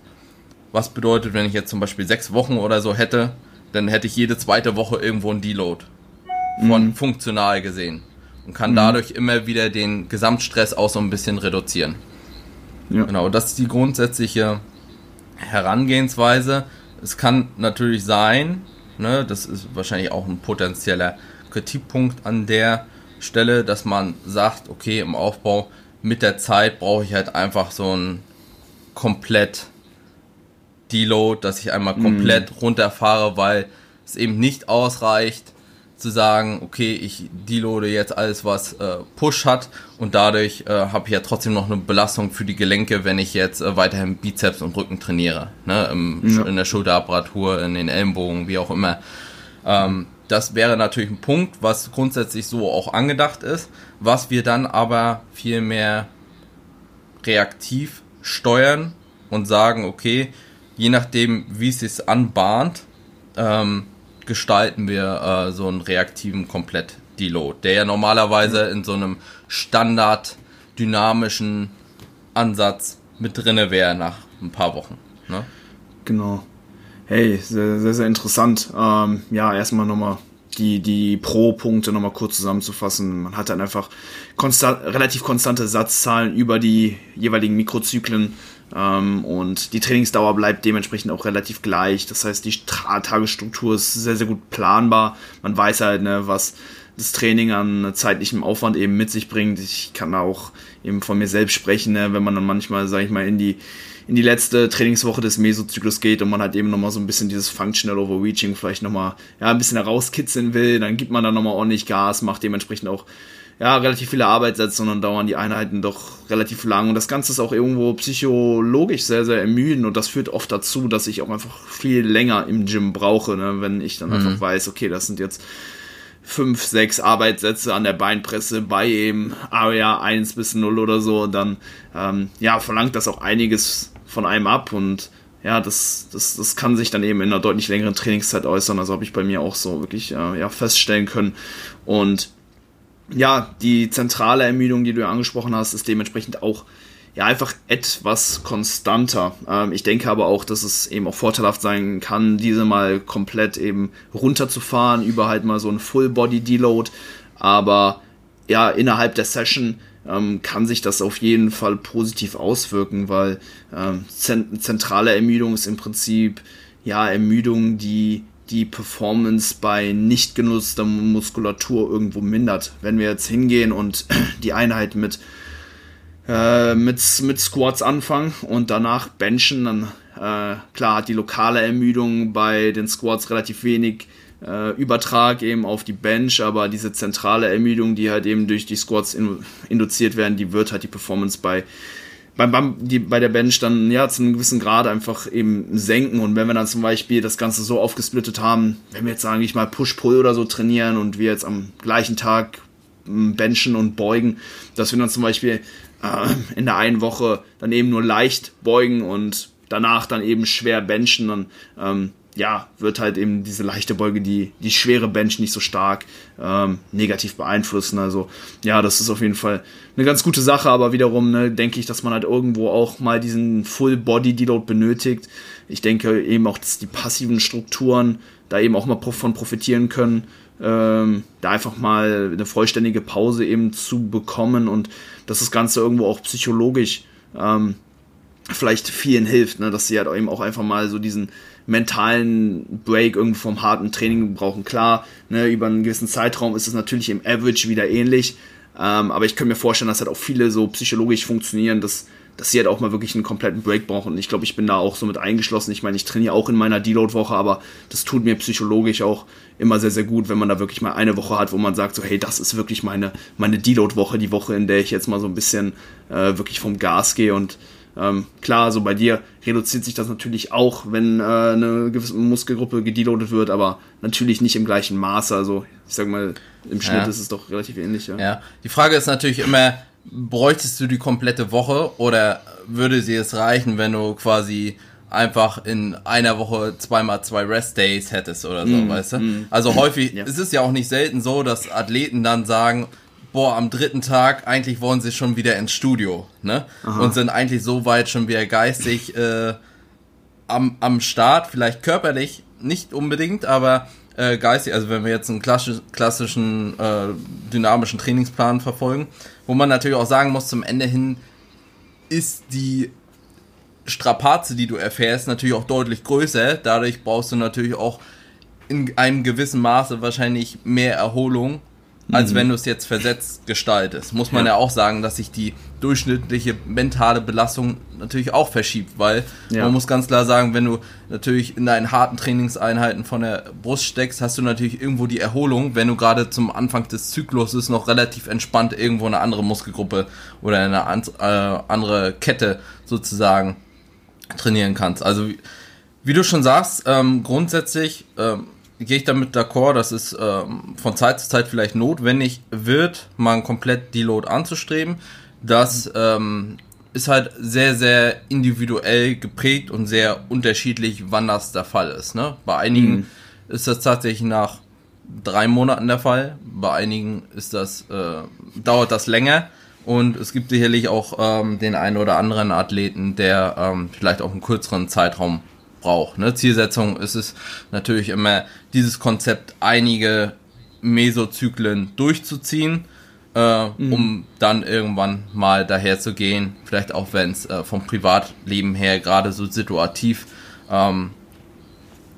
Speaker 1: Was bedeutet, wenn ich jetzt zum Beispiel sechs Wochen oder so hätte, dann hätte ich jede zweite Woche irgendwo einen Deload. Von mhm. funktional gesehen. Und kann mhm. dadurch immer wieder den Gesamtstress auch so ein bisschen reduzieren. Ja. Genau, das ist die grundsätzliche Herangehensweise. Es kann natürlich sein, ne, das ist wahrscheinlich auch ein potenzieller Kritikpunkt an der Stelle, dass man sagt, okay, im Aufbau mit der Zeit brauche ich halt einfach so ein komplett Deload, dass ich einmal komplett mm. runterfahre, weil es eben nicht ausreicht zu sagen, okay, ich deloade jetzt alles, was äh, Push hat und dadurch äh, habe ich ja trotzdem noch eine Belastung für die Gelenke, wenn ich jetzt äh, weiterhin Bizeps und Rücken trainiere, ne? Im, ja. in der Schulterapparatur, in den Ellenbogen, wie auch immer. Ähm, das wäre natürlich ein Punkt, was grundsätzlich so auch angedacht ist, was wir dann aber viel mehr reaktiv steuern und sagen, okay, je nachdem, wie es sich anbahnt, ähm, gestalten wir äh, so einen reaktiven Komplett-Deload, der ja normalerweise in so einem Standard dynamischen Ansatz mit drinne wäre nach ein paar Wochen. Ne?
Speaker 2: Genau. Hey, sehr, sehr, sehr interessant. Ähm, ja, erstmal nochmal die, die Pro-Punkte nochmal kurz zusammenzufassen. Man hat dann einfach konstant, relativ konstante Satzzahlen über die jeweiligen Mikrozyklen und die Trainingsdauer bleibt dementsprechend auch relativ gleich. Das heißt, die Tagesstruktur ist sehr, sehr gut planbar. Man weiß halt, ne, was das Training an zeitlichem Aufwand eben mit sich bringt. Ich kann auch eben von mir selbst sprechen, ne, wenn man dann manchmal, sage ich mal, in die in die letzte Trainingswoche des Mesozyklus geht und man halt eben nochmal so ein bisschen dieses Functional Overreaching vielleicht nochmal ja, ein bisschen herauskitzeln will, dann gibt man dann nochmal ordentlich Gas, macht dementsprechend auch ja, relativ viele Arbeitssätze und dann dauern die Einheiten doch relativ lang. Und das Ganze ist auch irgendwo psychologisch sehr, sehr ermüdend und das führt oft dazu, dass ich auch einfach viel länger im Gym brauche, ne? wenn ich dann mhm. einfach weiß, okay, das sind jetzt fünf, sechs Arbeitssätze an der Beinpresse bei eben Area 1 bis 0 oder so, dann ähm, ja, verlangt das auch einiges von einem ab und ja, das, das, das kann sich dann eben in einer deutlich längeren Trainingszeit äußern. Also habe ich bei mir auch so wirklich äh, ja, feststellen können. Und ja, die zentrale Ermüdung, die du angesprochen hast, ist dementsprechend auch ja einfach etwas konstanter. Ähm, ich denke aber auch, dass es eben auch vorteilhaft sein kann, diese mal komplett eben runterzufahren, über halt mal so ein Full Body Deload. Aber ja, innerhalb der Session ähm, kann sich das auf jeden Fall positiv auswirken, weil ähm, zentrale Ermüdung ist im Prinzip ja Ermüdung, die die Performance bei nicht genutzter Muskulatur irgendwo mindert. Wenn wir jetzt hingehen und <clears throat> die Einheit mit, äh, mit, mit Squats anfangen und danach benchen, dann äh, klar hat die lokale Ermüdung bei den Squats relativ wenig äh, Übertrag eben auf die Bench, aber diese zentrale Ermüdung, die halt eben durch die Squats in, induziert werden, die wird halt die Performance bei beim, beim, die, bei der Bench dann ja zu einem gewissen Grad einfach eben senken. Und wenn wir dann zum Beispiel das Ganze so aufgesplittet haben, wenn wir jetzt sagen ich mal Push-Pull oder so trainieren und wir jetzt am gleichen Tag hm, benchen und beugen, dass wir dann zum Beispiel äh, in der einen Woche dann eben nur leicht beugen und danach dann eben schwer benchen, dann ähm, ja, wird halt eben diese leichte Beuge die, die schwere Bench nicht so stark ähm, negativ beeinflussen. Also ja, das ist auf jeden Fall eine ganz gute Sache, aber wiederum ne, denke ich, dass man halt irgendwo auch mal diesen Full Body Deload benötigt. Ich denke eben auch, dass die passiven Strukturen da eben auch mal von profitieren können, ähm, da einfach mal eine vollständige Pause eben zu bekommen und dass das Ganze irgendwo auch psychologisch ähm, vielleicht vielen hilft, ne, dass sie halt eben auch einfach mal so diesen mentalen Break irgendwo vom harten Training brauchen. Klar, ne, über einen gewissen Zeitraum ist es natürlich im Average wieder ähnlich, ähm, aber ich könnte mir vorstellen, dass halt auch viele so psychologisch funktionieren, dass, dass sie halt auch mal wirklich einen kompletten Break brauchen. Und ich glaube, ich bin da auch so mit eingeschlossen. Ich meine, ich trainiere auch in meiner Deload-Woche, aber das tut mir psychologisch auch immer sehr, sehr gut, wenn man da wirklich mal eine Woche hat, wo man sagt, so, hey, das ist wirklich meine, meine Deload-Woche, die Woche, in der ich jetzt mal so ein bisschen äh, wirklich vom Gas gehe und ähm, klar, so bei dir reduziert sich das natürlich auch, wenn äh, eine gewisse Muskelgruppe gedeloadet wird, aber natürlich nicht im gleichen Maße. Also ich sag mal, im Schnitt ja. ist es doch relativ ähnlich.
Speaker 1: Ja. ja, die Frage ist natürlich immer, bräuchtest du die komplette Woche oder würde sie es reichen, wenn du quasi einfach in einer Woche zweimal zwei Rest Days hättest oder so, mm, weißt du? Mm. Also häufig ja. ist es ja auch nicht selten so, dass Athleten dann sagen, boah, am dritten Tag, eigentlich wollen sie schon wieder ins Studio, ne? Aha. Und sind eigentlich so weit schon wieder geistig äh, am, am Start, vielleicht körperlich nicht unbedingt, aber äh, geistig, also wenn wir jetzt einen klassisch, klassischen äh, dynamischen Trainingsplan verfolgen, wo man natürlich auch sagen muss, zum Ende hin ist die Strapaze, die du erfährst, natürlich auch deutlich größer. Dadurch brauchst du natürlich auch in einem gewissen Maße wahrscheinlich mehr Erholung als mhm. wenn du es jetzt versetzt gestaltest. Muss man ja. ja. auch sagen, dass sich die durchschnittliche mentale Belastung natürlich auch verschiebt, weil ja. man muss ganz klar sagen, wenn du natürlich in deinen harten Trainingseinheiten von der Brust steckst, hast du natürlich irgendwo die Erholung, wenn du gerade zum Anfang des Zykluses noch relativ entspannt irgendwo eine andere Muskelgruppe oder eine äh, andere Kette sozusagen trainieren kannst. Also wie, wie du schon sagst, ähm, grundsätzlich ähm, gehe ich damit d'accord, dass es ähm, von Zeit zu Zeit vielleicht notwendig wird, mal ein komplett Deload anzustreben. Das ähm, ist halt sehr, sehr individuell geprägt und sehr unterschiedlich, wann das der Fall ist. Ne? Bei einigen mhm. ist das tatsächlich nach drei Monaten der Fall, bei einigen ist das, äh, dauert das länger. Und es gibt sicherlich auch ähm, den einen oder anderen Athleten, der ähm, vielleicht auch einen kürzeren Zeitraum braucht. Ne? Zielsetzung ist es natürlich immer, dieses Konzept einige Mesozyklen durchzuziehen, äh, mhm. um dann irgendwann mal daher zu gehen, vielleicht auch wenn es äh, vom Privatleben her gerade so situativ ähm,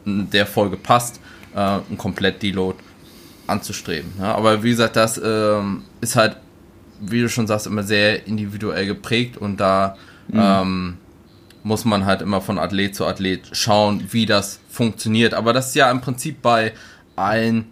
Speaker 1: der Folge passt, äh, ein komplett Deload anzustreben. Ne? Aber wie gesagt, das ähm, ist halt, wie du schon sagst, immer sehr individuell geprägt und da mhm. ähm, muss man halt immer von Athlet zu Athlet schauen, wie das funktioniert. Aber das ist ja im Prinzip bei allen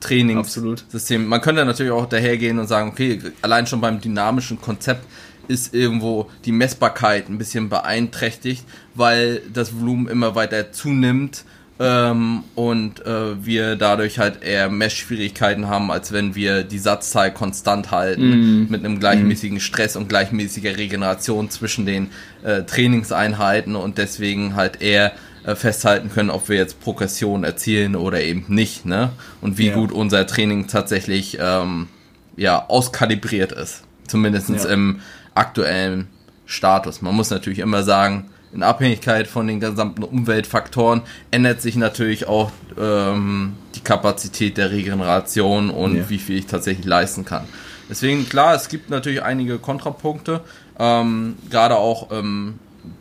Speaker 1: Trainingssystemen. Man könnte natürlich auch dahergehen und sagen, okay, allein schon beim dynamischen Konzept ist irgendwo die Messbarkeit ein bisschen beeinträchtigt, weil das Volumen immer weiter zunimmt ähm, und äh, wir dadurch halt eher Mesh-Schwierigkeiten haben, als wenn wir die Satzzahl konstant halten mm. mit einem gleichmäßigen Stress und gleichmäßiger Regeneration zwischen den äh, Trainingseinheiten und deswegen halt eher äh, festhalten können, ob wir jetzt Progression erzielen oder eben nicht, ne? Und wie ja. gut unser Training tatsächlich ähm, ja auskalibriert ist, zumindest ja. im aktuellen Status. Man muss natürlich immer sagen, in Abhängigkeit von den gesamten Umweltfaktoren ändert sich natürlich auch ähm, die Kapazität der Regeneration und ja. wie viel ich tatsächlich leisten kann. Deswegen, klar, es gibt natürlich einige Kontrapunkte. Ähm, Gerade auch ähm,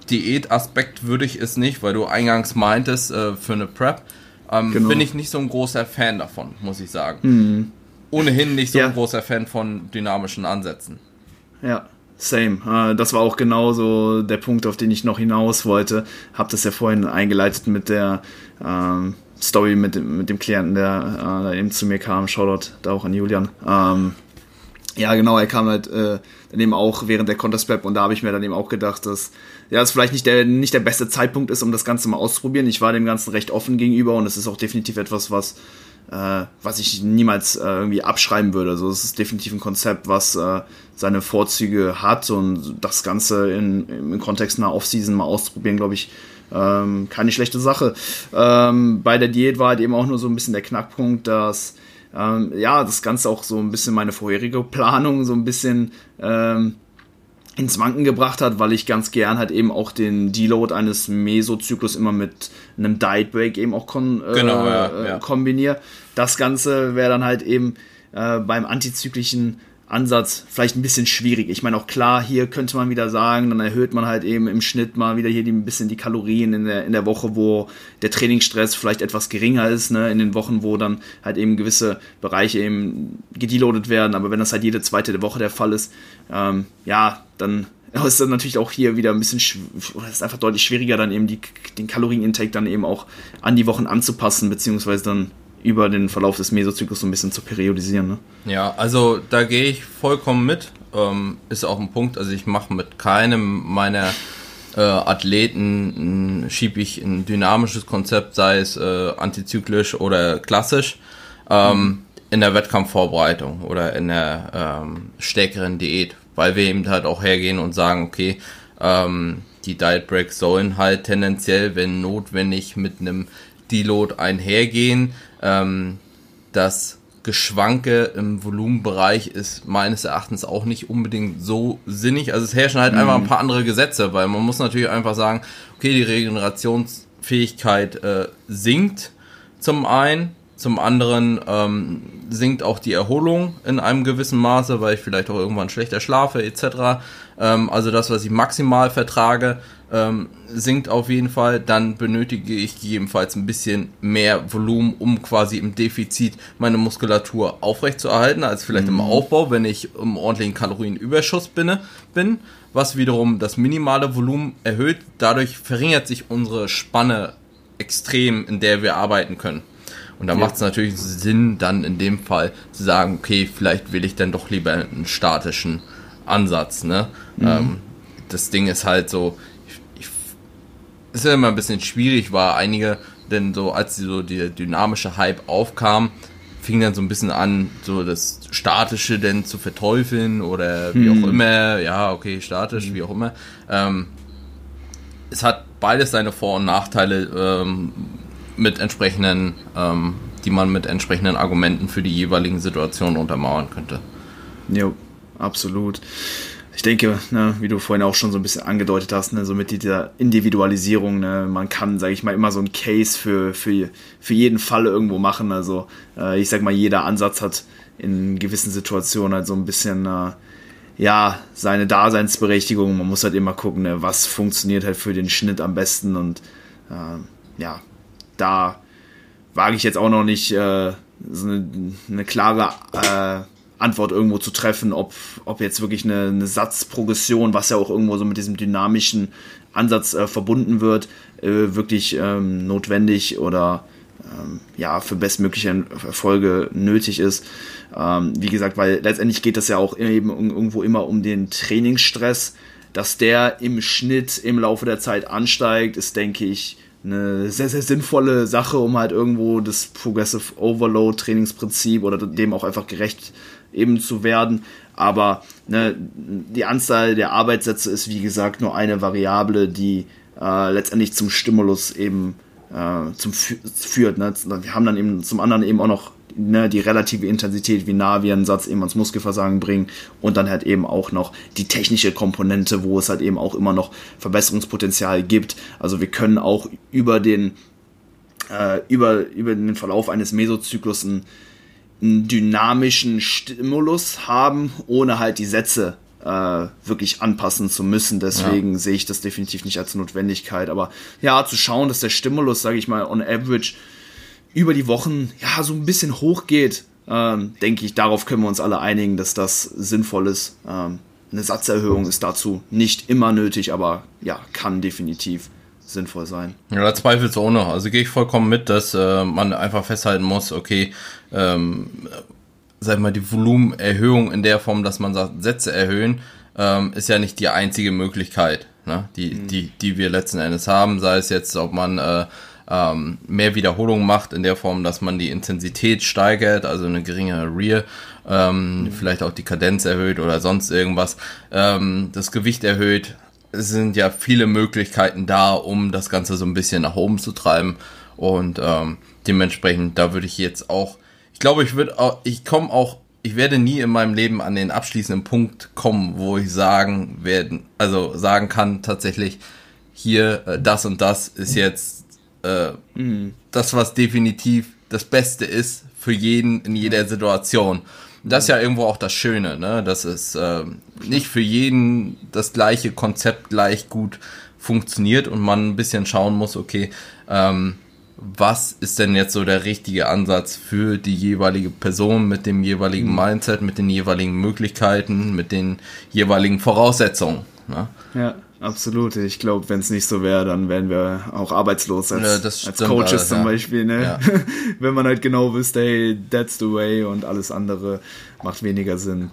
Speaker 1: Diätaspekt würde ich es nicht, weil du eingangs meintest, äh, für eine Prep. Ähm, genau. Bin ich nicht so ein großer Fan davon, muss ich sagen. Mhm. Ohnehin nicht so ja. ein großer Fan von dynamischen Ansätzen.
Speaker 2: Ja, Same. Äh, das war auch genauso der Punkt, auf den ich noch hinaus wollte. Hab das ja vorhin eingeleitet mit der ähm, Story mit, mit dem Klienten, der äh, eben zu mir kam. Shoutout da auch an Julian. Ähm, ja, genau, er kam halt äh, dann eben auch während der Counter-Spap und da habe ich mir dann eben auch gedacht, dass ja, es vielleicht nicht der, nicht der beste Zeitpunkt ist, um das Ganze mal auszuprobieren. Ich war dem Ganzen recht offen gegenüber und es ist auch definitiv etwas, was äh, was ich niemals äh, irgendwie abschreiben würde. Also es ist definitiv ein Konzept, was äh, seine Vorzüge hat und das Ganze in, im Kontext einer Offseason mal auszuprobieren, glaube ich, ähm, keine schlechte Sache. Ähm, bei der Diät war halt eben auch nur so ein bisschen der Knackpunkt, dass ähm, ja, das Ganze auch so ein bisschen meine vorherige Planung so ein bisschen ähm, ins Wanken gebracht hat, weil ich ganz gern halt eben auch den Deload eines Mesozyklus immer mit einem Diet Break eben auch kon äh, genau, ja, äh, ja. kombiniere. Das Ganze wäre dann halt eben äh, beim antizyklischen Ansatz vielleicht ein bisschen schwierig. Ich meine auch klar, hier könnte man wieder sagen, dann erhöht man halt eben im Schnitt mal wieder hier die, ein bisschen die Kalorien in der, in der Woche, wo der Trainingsstress vielleicht etwas geringer ist, ne? in den Wochen, wo dann halt eben gewisse Bereiche eben gedeloadet werden. Aber wenn das halt jede zweite Woche der Fall ist, ähm, ja, dann <laughs> ist das natürlich auch hier wieder ein bisschen, oder ist einfach deutlich schwieriger, dann eben die, den Kalorienintake dann eben auch an die Wochen anzupassen, beziehungsweise dann über den Verlauf des Mesozyklus so ein bisschen zu periodisieren. Ne?
Speaker 1: Ja, also da gehe ich vollkommen mit. Ähm, ist auch ein Punkt, also ich mache mit keinem meiner äh, Athleten schiebe ich ein dynamisches Konzept, sei es äh, antizyklisch oder klassisch, ähm, mhm. in der Wettkampfvorbereitung oder in der ähm, stärkeren Diät, weil wir eben halt auch hergehen und sagen, okay, ähm, die Diet Breaks sollen halt tendenziell, wenn notwendig, mit einem Deload einhergehen. Ähm, das Geschwanke im Volumenbereich ist meines Erachtens auch nicht unbedingt so sinnig. Also es herrschen halt mhm. einfach ein paar andere Gesetze, weil man muss natürlich einfach sagen, okay, die Regenerationsfähigkeit äh, sinkt zum einen, zum anderen ähm, sinkt auch die Erholung in einem gewissen Maße, weil ich vielleicht auch irgendwann schlechter schlafe etc. Ähm, also das, was ich maximal vertrage, ähm, sinkt auf jeden Fall, dann benötige ich gegebenenfalls ein bisschen mehr Volumen, um quasi im Defizit meine Muskulatur aufrechtzuerhalten, als vielleicht mhm. im Aufbau, wenn ich im ordentlichen Kalorienüberschuss bin, bin, was wiederum das minimale Volumen erhöht. Dadurch verringert sich unsere Spanne extrem, in der wir arbeiten können. Und da ja. macht es natürlich Sinn, dann in dem Fall zu sagen, okay, vielleicht will ich dann doch lieber einen statischen Ansatz. Ne? Mhm. Ähm, das Ding ist halt so, ist ja immer ein bisschen schwierig war. Einige, denn so als so der dynamische Hype aufkam, fing dann so ein bisschen an, so das Statische denn zu verteufeln oder wie hm. auch immer. Ja, okay, statisch, hm. wie auch immer. Ähm, es hat beides seine Vor- und Nachteile ähm, mit entsprechenden, ähm, die man mit entsprechenden Argumenten für die jeweiligen Situationen untermauern könnte.
Speaker 2: Jo, absolut ich denke, ne, wie du vorhin auch schon so ein bisschen angedeutet hast, ne, so mit dieser Individualisierung, ne, man kann, sage ich mal, immer so ein Case für, für, für jeden Fall irgendwo machen. Also äh, ich sag mal, jeder Ansatz hat in gewissen Situationen halt so ein bisschen äh, ja, seine Daseinsberechtigung. Man muss halt immer gucken, ne, was funktioniert halt für den Schnitt am besten und äh, ja, da wage ich jetzt auch noch nicht äh, so eine, eine klare äh, Antwort irgendwo zu treffen, ob, ob jetzt wirklich eine, eine Satzprogression, was ja auch irgendwo so mit diesem dynamischen Ansatz äh, verbunden wird, äh, wirklich ähm, notwendig oder ähm, ja für bestmögliche Erfolge nötig ist. Ähm, wie gesagt, weil letztendlich geht es ja auch eben irgendwo immer um den Trainingsstress, dass der im Schnitt im Laufe der Zeit ansteigt, ist denke ich eine sehr, sehr sinnvolle Sache, um halt irgendwo das Progressive Overload Trainingsprinzip oder dem auch einfach gerecht eben zu werden. Aber ne, die Anzahl der Arbeitssätze ist, wie gesagt, nur eine Variable, die äh, letztendlich zum Stimulus eben äh, zum führt. Ne? Wir haben dann eben zum anderen eben auch noch ne, die relative Intensität, wie nah wir einen Satz eben ans Muskelversagen bringen und dann halt eben auch noch die technische Komponente, wo es halt eben auch immer noch Verbesserungspotenzial gibt. Also wir können auch über den äh, über, über den Verlauf eines Mesozyklus einen, einen dynamischen Stimulus haben, ohne halt die Sätze äh, wirklich anpassen zu müssen. Deswegen ja. sehe ich das definitiv nicht als Notwendigkeit. Aber ja, zu schauen, dass der Stimulus, sage ich mal, on average über die Wochen ja so ein bisschen hochgeht, ähm, denke ich, darauf können wir uns alle einigen, dass das sinnvoll ist. Ähm, eine Satzerhöhung ist dazu nicht immer nötig, aber ja, kann definitiv sinnvoll sein.
Speaker 1: Ja, zweifelsohne. Also gehe ich vollkommen mit, dass äh, man einfach festhalten muss, okay, ähm, sag mal, die Volumenerhöhung in der Form, dass man sagt, Sätze erhöhen, ähm, ist ja nicht die einzige Möglichkeit, ne? die, mhm. die, die wir letzten Endes haben. Sei es jetzt, ob man äh, ähm, mehr Wiederholungen macht in der Form, dass man die Intensität steigert, also eine geringere Rear, ähm, mhm. vielleicht auch die Kadenz erhöht oder sonst irgendwas, ähm, das Gewicht erhöht. Es sind ja viele Möglichkeiten da, um das Ganze so ein bisschen nach oben zu treiben und ähm, dementsprechend, da würde ich jetzt auch, ich glaube, ich würde auch, ich komme auch ich werde nie in meinem Leben an den abschließenden Punkt kommen, wo ich sagen werden, also sagen kann tatsächlich, hier äh, das und das ist jetzt äh, mhm. das, was definitiv das Beste ist für jeden in jeder Situation. das ist ja irgendwo auch das Schöne, ne? dass es äh, nicht für jeden das gleiche Konzept gleich gut funktioniert und man ein bisschen schauen muss, okay, ähm, was ist denn jetzt so der richtige Ansatz für die jeweilige Person mit dem jeweiligen mhm. Mindset, mit den jeweiligen Möglichkeiten, mit den jeweiligen Voraussetzungen. Ne?
Speaker 2: Ja. Absolut. Ich glaube, wenn es nicht so wäre, dann wären wir auch arbeitslos als, ja, als Coaches alles, zum ja. Beispiel. Ne? Ja. <laughs> wenn man halt genau wüsste, hey, that's the way und alles andere macht weniger Sinn.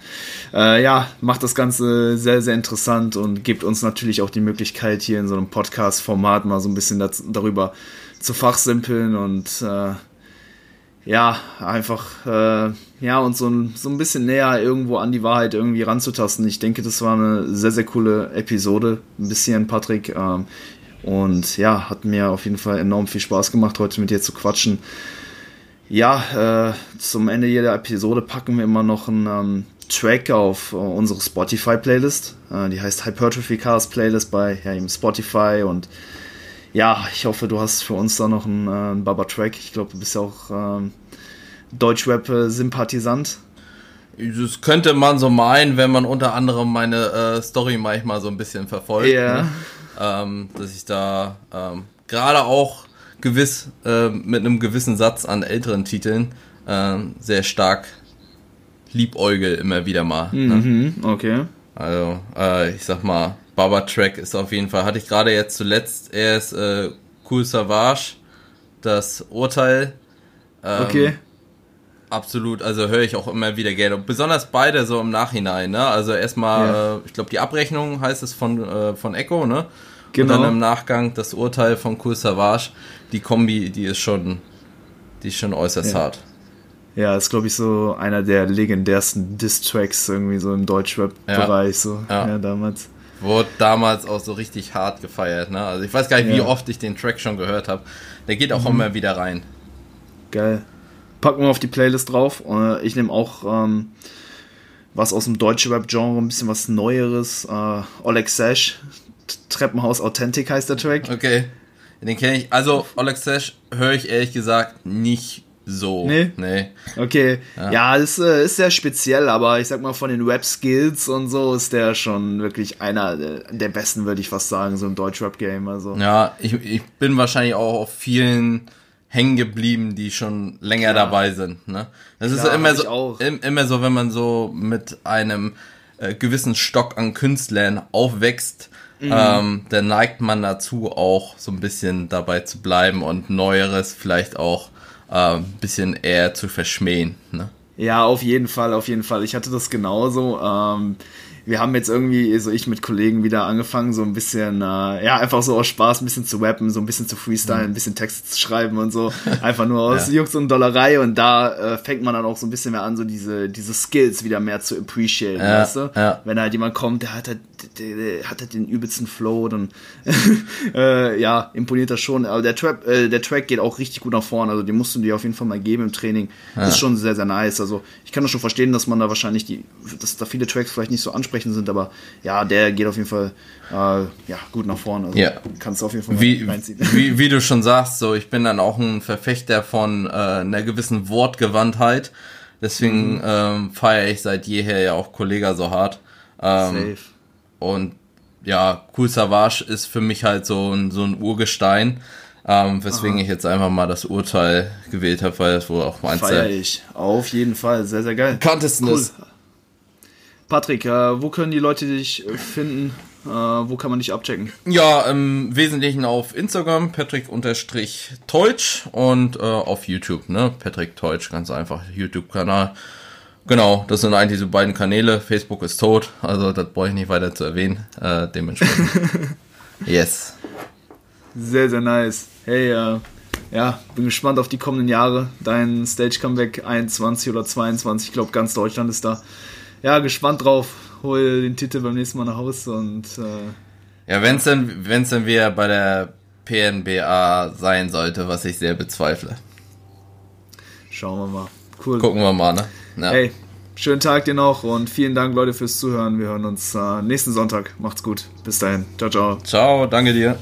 Speaker 2: Äh, ja, macht das Ganze sehr, sehr interessant und gibt uns natürlich auch die Möglichkeit, hier in so einem Podcast-Format mal so ein bisschen das, darüber zu fachsimpeln und äh, ja, einfach, äh, ja, und so ein, so ein bisschen näher irgendwo an die Wahrheit irgendwie ranzutasten. Ich denke, das war eine sehr, sehr coole Episode. Ein bisschen, Patrick. Ähm, und ja, hat mir auf jeden Fall enorm viel Spaß gemacht, heute mit dir zu quatschen. Ja, äh, zum Ende jeder Episode packen wir immer noch einen ähm, Track auf äh, unsere Spotify-Playlist. Äh, die heißt Hypertrophy Cars Playlist bei ja, Spotify und ja, ich hoffe, du hast für uns da noch einen, äh, einen Baba-Track. Ich glaube, du bist ja auch ähm, Deutschrap-Sympathisant.
Speaker 1: Das könnte man so meinen, wenn man unter anderem meine äh, Story manchmal so ein bisschen verfolgt. Yeah. Ne? Ähm, dass ich da ähm, gerade auch gewiss äh, mit einem gewissen Satz an älteren Titeln äh, sehr stark liebäugel immer wieder mal. Ne?
Speaker 2: Mhm, okay.
Speaker 1: Also, äh, ich sag mal, Baba Track ist auf jeden Fall, hatte ich gerade jetzt zuletzt erst äh, Cool Savage, das Urteil.
Speaker 2: Ähm, okay.
Speaker 1: Absolut, also höre ich auch immer wieder gerne. Und besonders beide so im Nachhinein, ne? Also erstmal, ja. äh, ich glaube, die Abrechnung heißt es von, äh, von Echo, ne? Genau. Und dann im Nachgang das Urteil von Cool Savage. Die Kombi, die ist schon, die ist schon äußerst
Speaker 2: ja.
Speaker 1: hart.
Speaker 2: Ja, ist glaube ich so einer der legendärsten Diss-Tracks irgendwie so im Deutschrap-Bereich, ja. so ja. ja. damals.
Speaker 1: Wurde damals auch so richtig hart gefeiert, ne? Also ich weiß gar nicht, wie oft ich den Track schon gehört habe. Der geht auch mhm. immer wieder rein.
Speaker 2: Geil. Packen wir auf die Playlist drauf. Äh, ich nehme auch ähm, was aus dem deutschen Rap-Genre, ein bisschen was Neueres. Äh, Oleg Sash, Treppenhaus Authentic heißt der Track.
Speaker 1: Okay. Den kenne ich. Also, Oleg Sash höre ich ehrlich gesagt nicht so.
Speaker 2: Nee? Nee. Okay. Ja, ja ist, äh, ist sehr speziell, aber ich sag mal, von den Rap-Skills und so ist der schon wirklich einer der besten, würde ich fast sagen, so im Deutsch-Rap-Game. Also.
Speaker 1: Ja, ich, ich bin wahrscheinlich auch auf vielen hängen geblieben, die schon länger
Speaker 2: Klar.
Speaker 1: dabei sind. Ne? Das ist
Speaker 2: Klar,
Speaker 1: immer
Speaker 2: hab ich
Speaker 1: so, im, immer so, wenn man so mit einem äh, gewissen Stock an Künstlern aufwächst,
Speaker 2: Mhm.
Speaker 1: ähm, dann neigt man dazu auch so ein bisschen dabei zu bleiben und Neueres vielleicht auch äh, ein bisschen eher zu verschmähen. Ne?
Speaker 2: Ja, auf jeden Fall, auf jeden Fall. Ich hatte das genauso. Ähm, wir haben jetzt irgendwie, so ich mit Kollegen wieder angefangen, so ein bisschen, äh, ja, einfach so aus Spaß ein bisschen zu rappen, so ein bisschen zu freestylen, ein bisschen Texte zu schreiben und so. <laughs> Einfach nur aus
Speaker 1: Ja.
Speaker 2: Jux und Dollerei und da äh, fängt man dann auch so ein bisschen mehr an, so diese, diese Skills wieder mehr zu appreciaten,
Speaker 1: Ja,
Speaker 2: weißt du?
Speaker 1: ja.
Speaker 2: Wenn halt jemand kommt, der hat halt, der, der hat halt den übelsten Flow, dann <laughs> äh, ja, imponiert das schon. Aber der Trap, äh, der Track geht auch richtig gut nach vorne, also den musst du dir auf jeden Fall mal geben im Training. Ist schon sehr, sehr nice. Also ich kann das schon verstehen, dass man da wahrscheinlich die, dass da viele Tracks vielleicht nicht so ansprechend sind, aber ja, der geht auf jeden Fall äh, ja, gut nach vorne. Also
Speaker 1: Ja.
Speaker 2: kannst du auf jeden Fall
Speaker 1: Wie,
Speaker 2: reinziehen.
Speaker 1: wie, <laughs> wie du schon sagst, so ich bin dann auch ein Verfechter von äh, einer gewissen Wortgewandtheit. Deswegen
Speaker 2: Mhm.
Speaker 1: ähm, feiere ich seit jeher ja auch Kollega so hart. Ähm,
Speaker 2: Safe.
Speaker 1: und ja, Cool Savage ist für mich halt so ein, so ein Urgestein, ähm, weswegen ich jetzt einfach mal das Urteil gewählt habe, weil das wohl auch meins
Speaker 2: Feier ich. Auf jeden Fall. Sehr, sehr geil.
Speaker 1: bekanntesten
Speaker 2: Cool.
Speaker 1: ist.
Speaker 2: Patrick, äh, wo können die Leute dich äh, finden? Äh, wo kann man dich abchecken?
Speaker 1: Ja, im Wesentlichen auf Instagram, Patrick-Teutsch und äh, auf YouTube, ne? Patrick Teutsch, ganz einfach, YouTube-Kanal. Genau, das sind eigentlich so beiden Kanäle. Facebook ist tot, also das brauche ich nicht weiter zu erwähnen. Äh, dementsprechend. <laughs> yes.
Speaker 2: Sehr, sehr nice. Hey, äh, ja, bin gespannt auf die kommenden Jahre. Dein Stage-Comeback 21 oder 22. Ich glaube, ganz Deutschland ist da. Ja, gespannt drauf. Hol den Titel beim nächsten Mal nach Hause und äh,
Speaker 1: Ja, wenn es dann, wenn's dann wieder bei der PNBA sein sollte, was ich sehr bezweifle.
Speaker 2: schauen wir mal. Cool.
Speaker 1: Gucken wir mal, ne? Ja.
Speaker 2: Hey, schönen Tag dir noch und vielen Dank, Leute, fürs Zuhören. Wir hören uns äh, nächsten Sonntag. Macht's gut. Bis dahin. Ciao, ciao.
Speaker 1: Ciao, danke dir.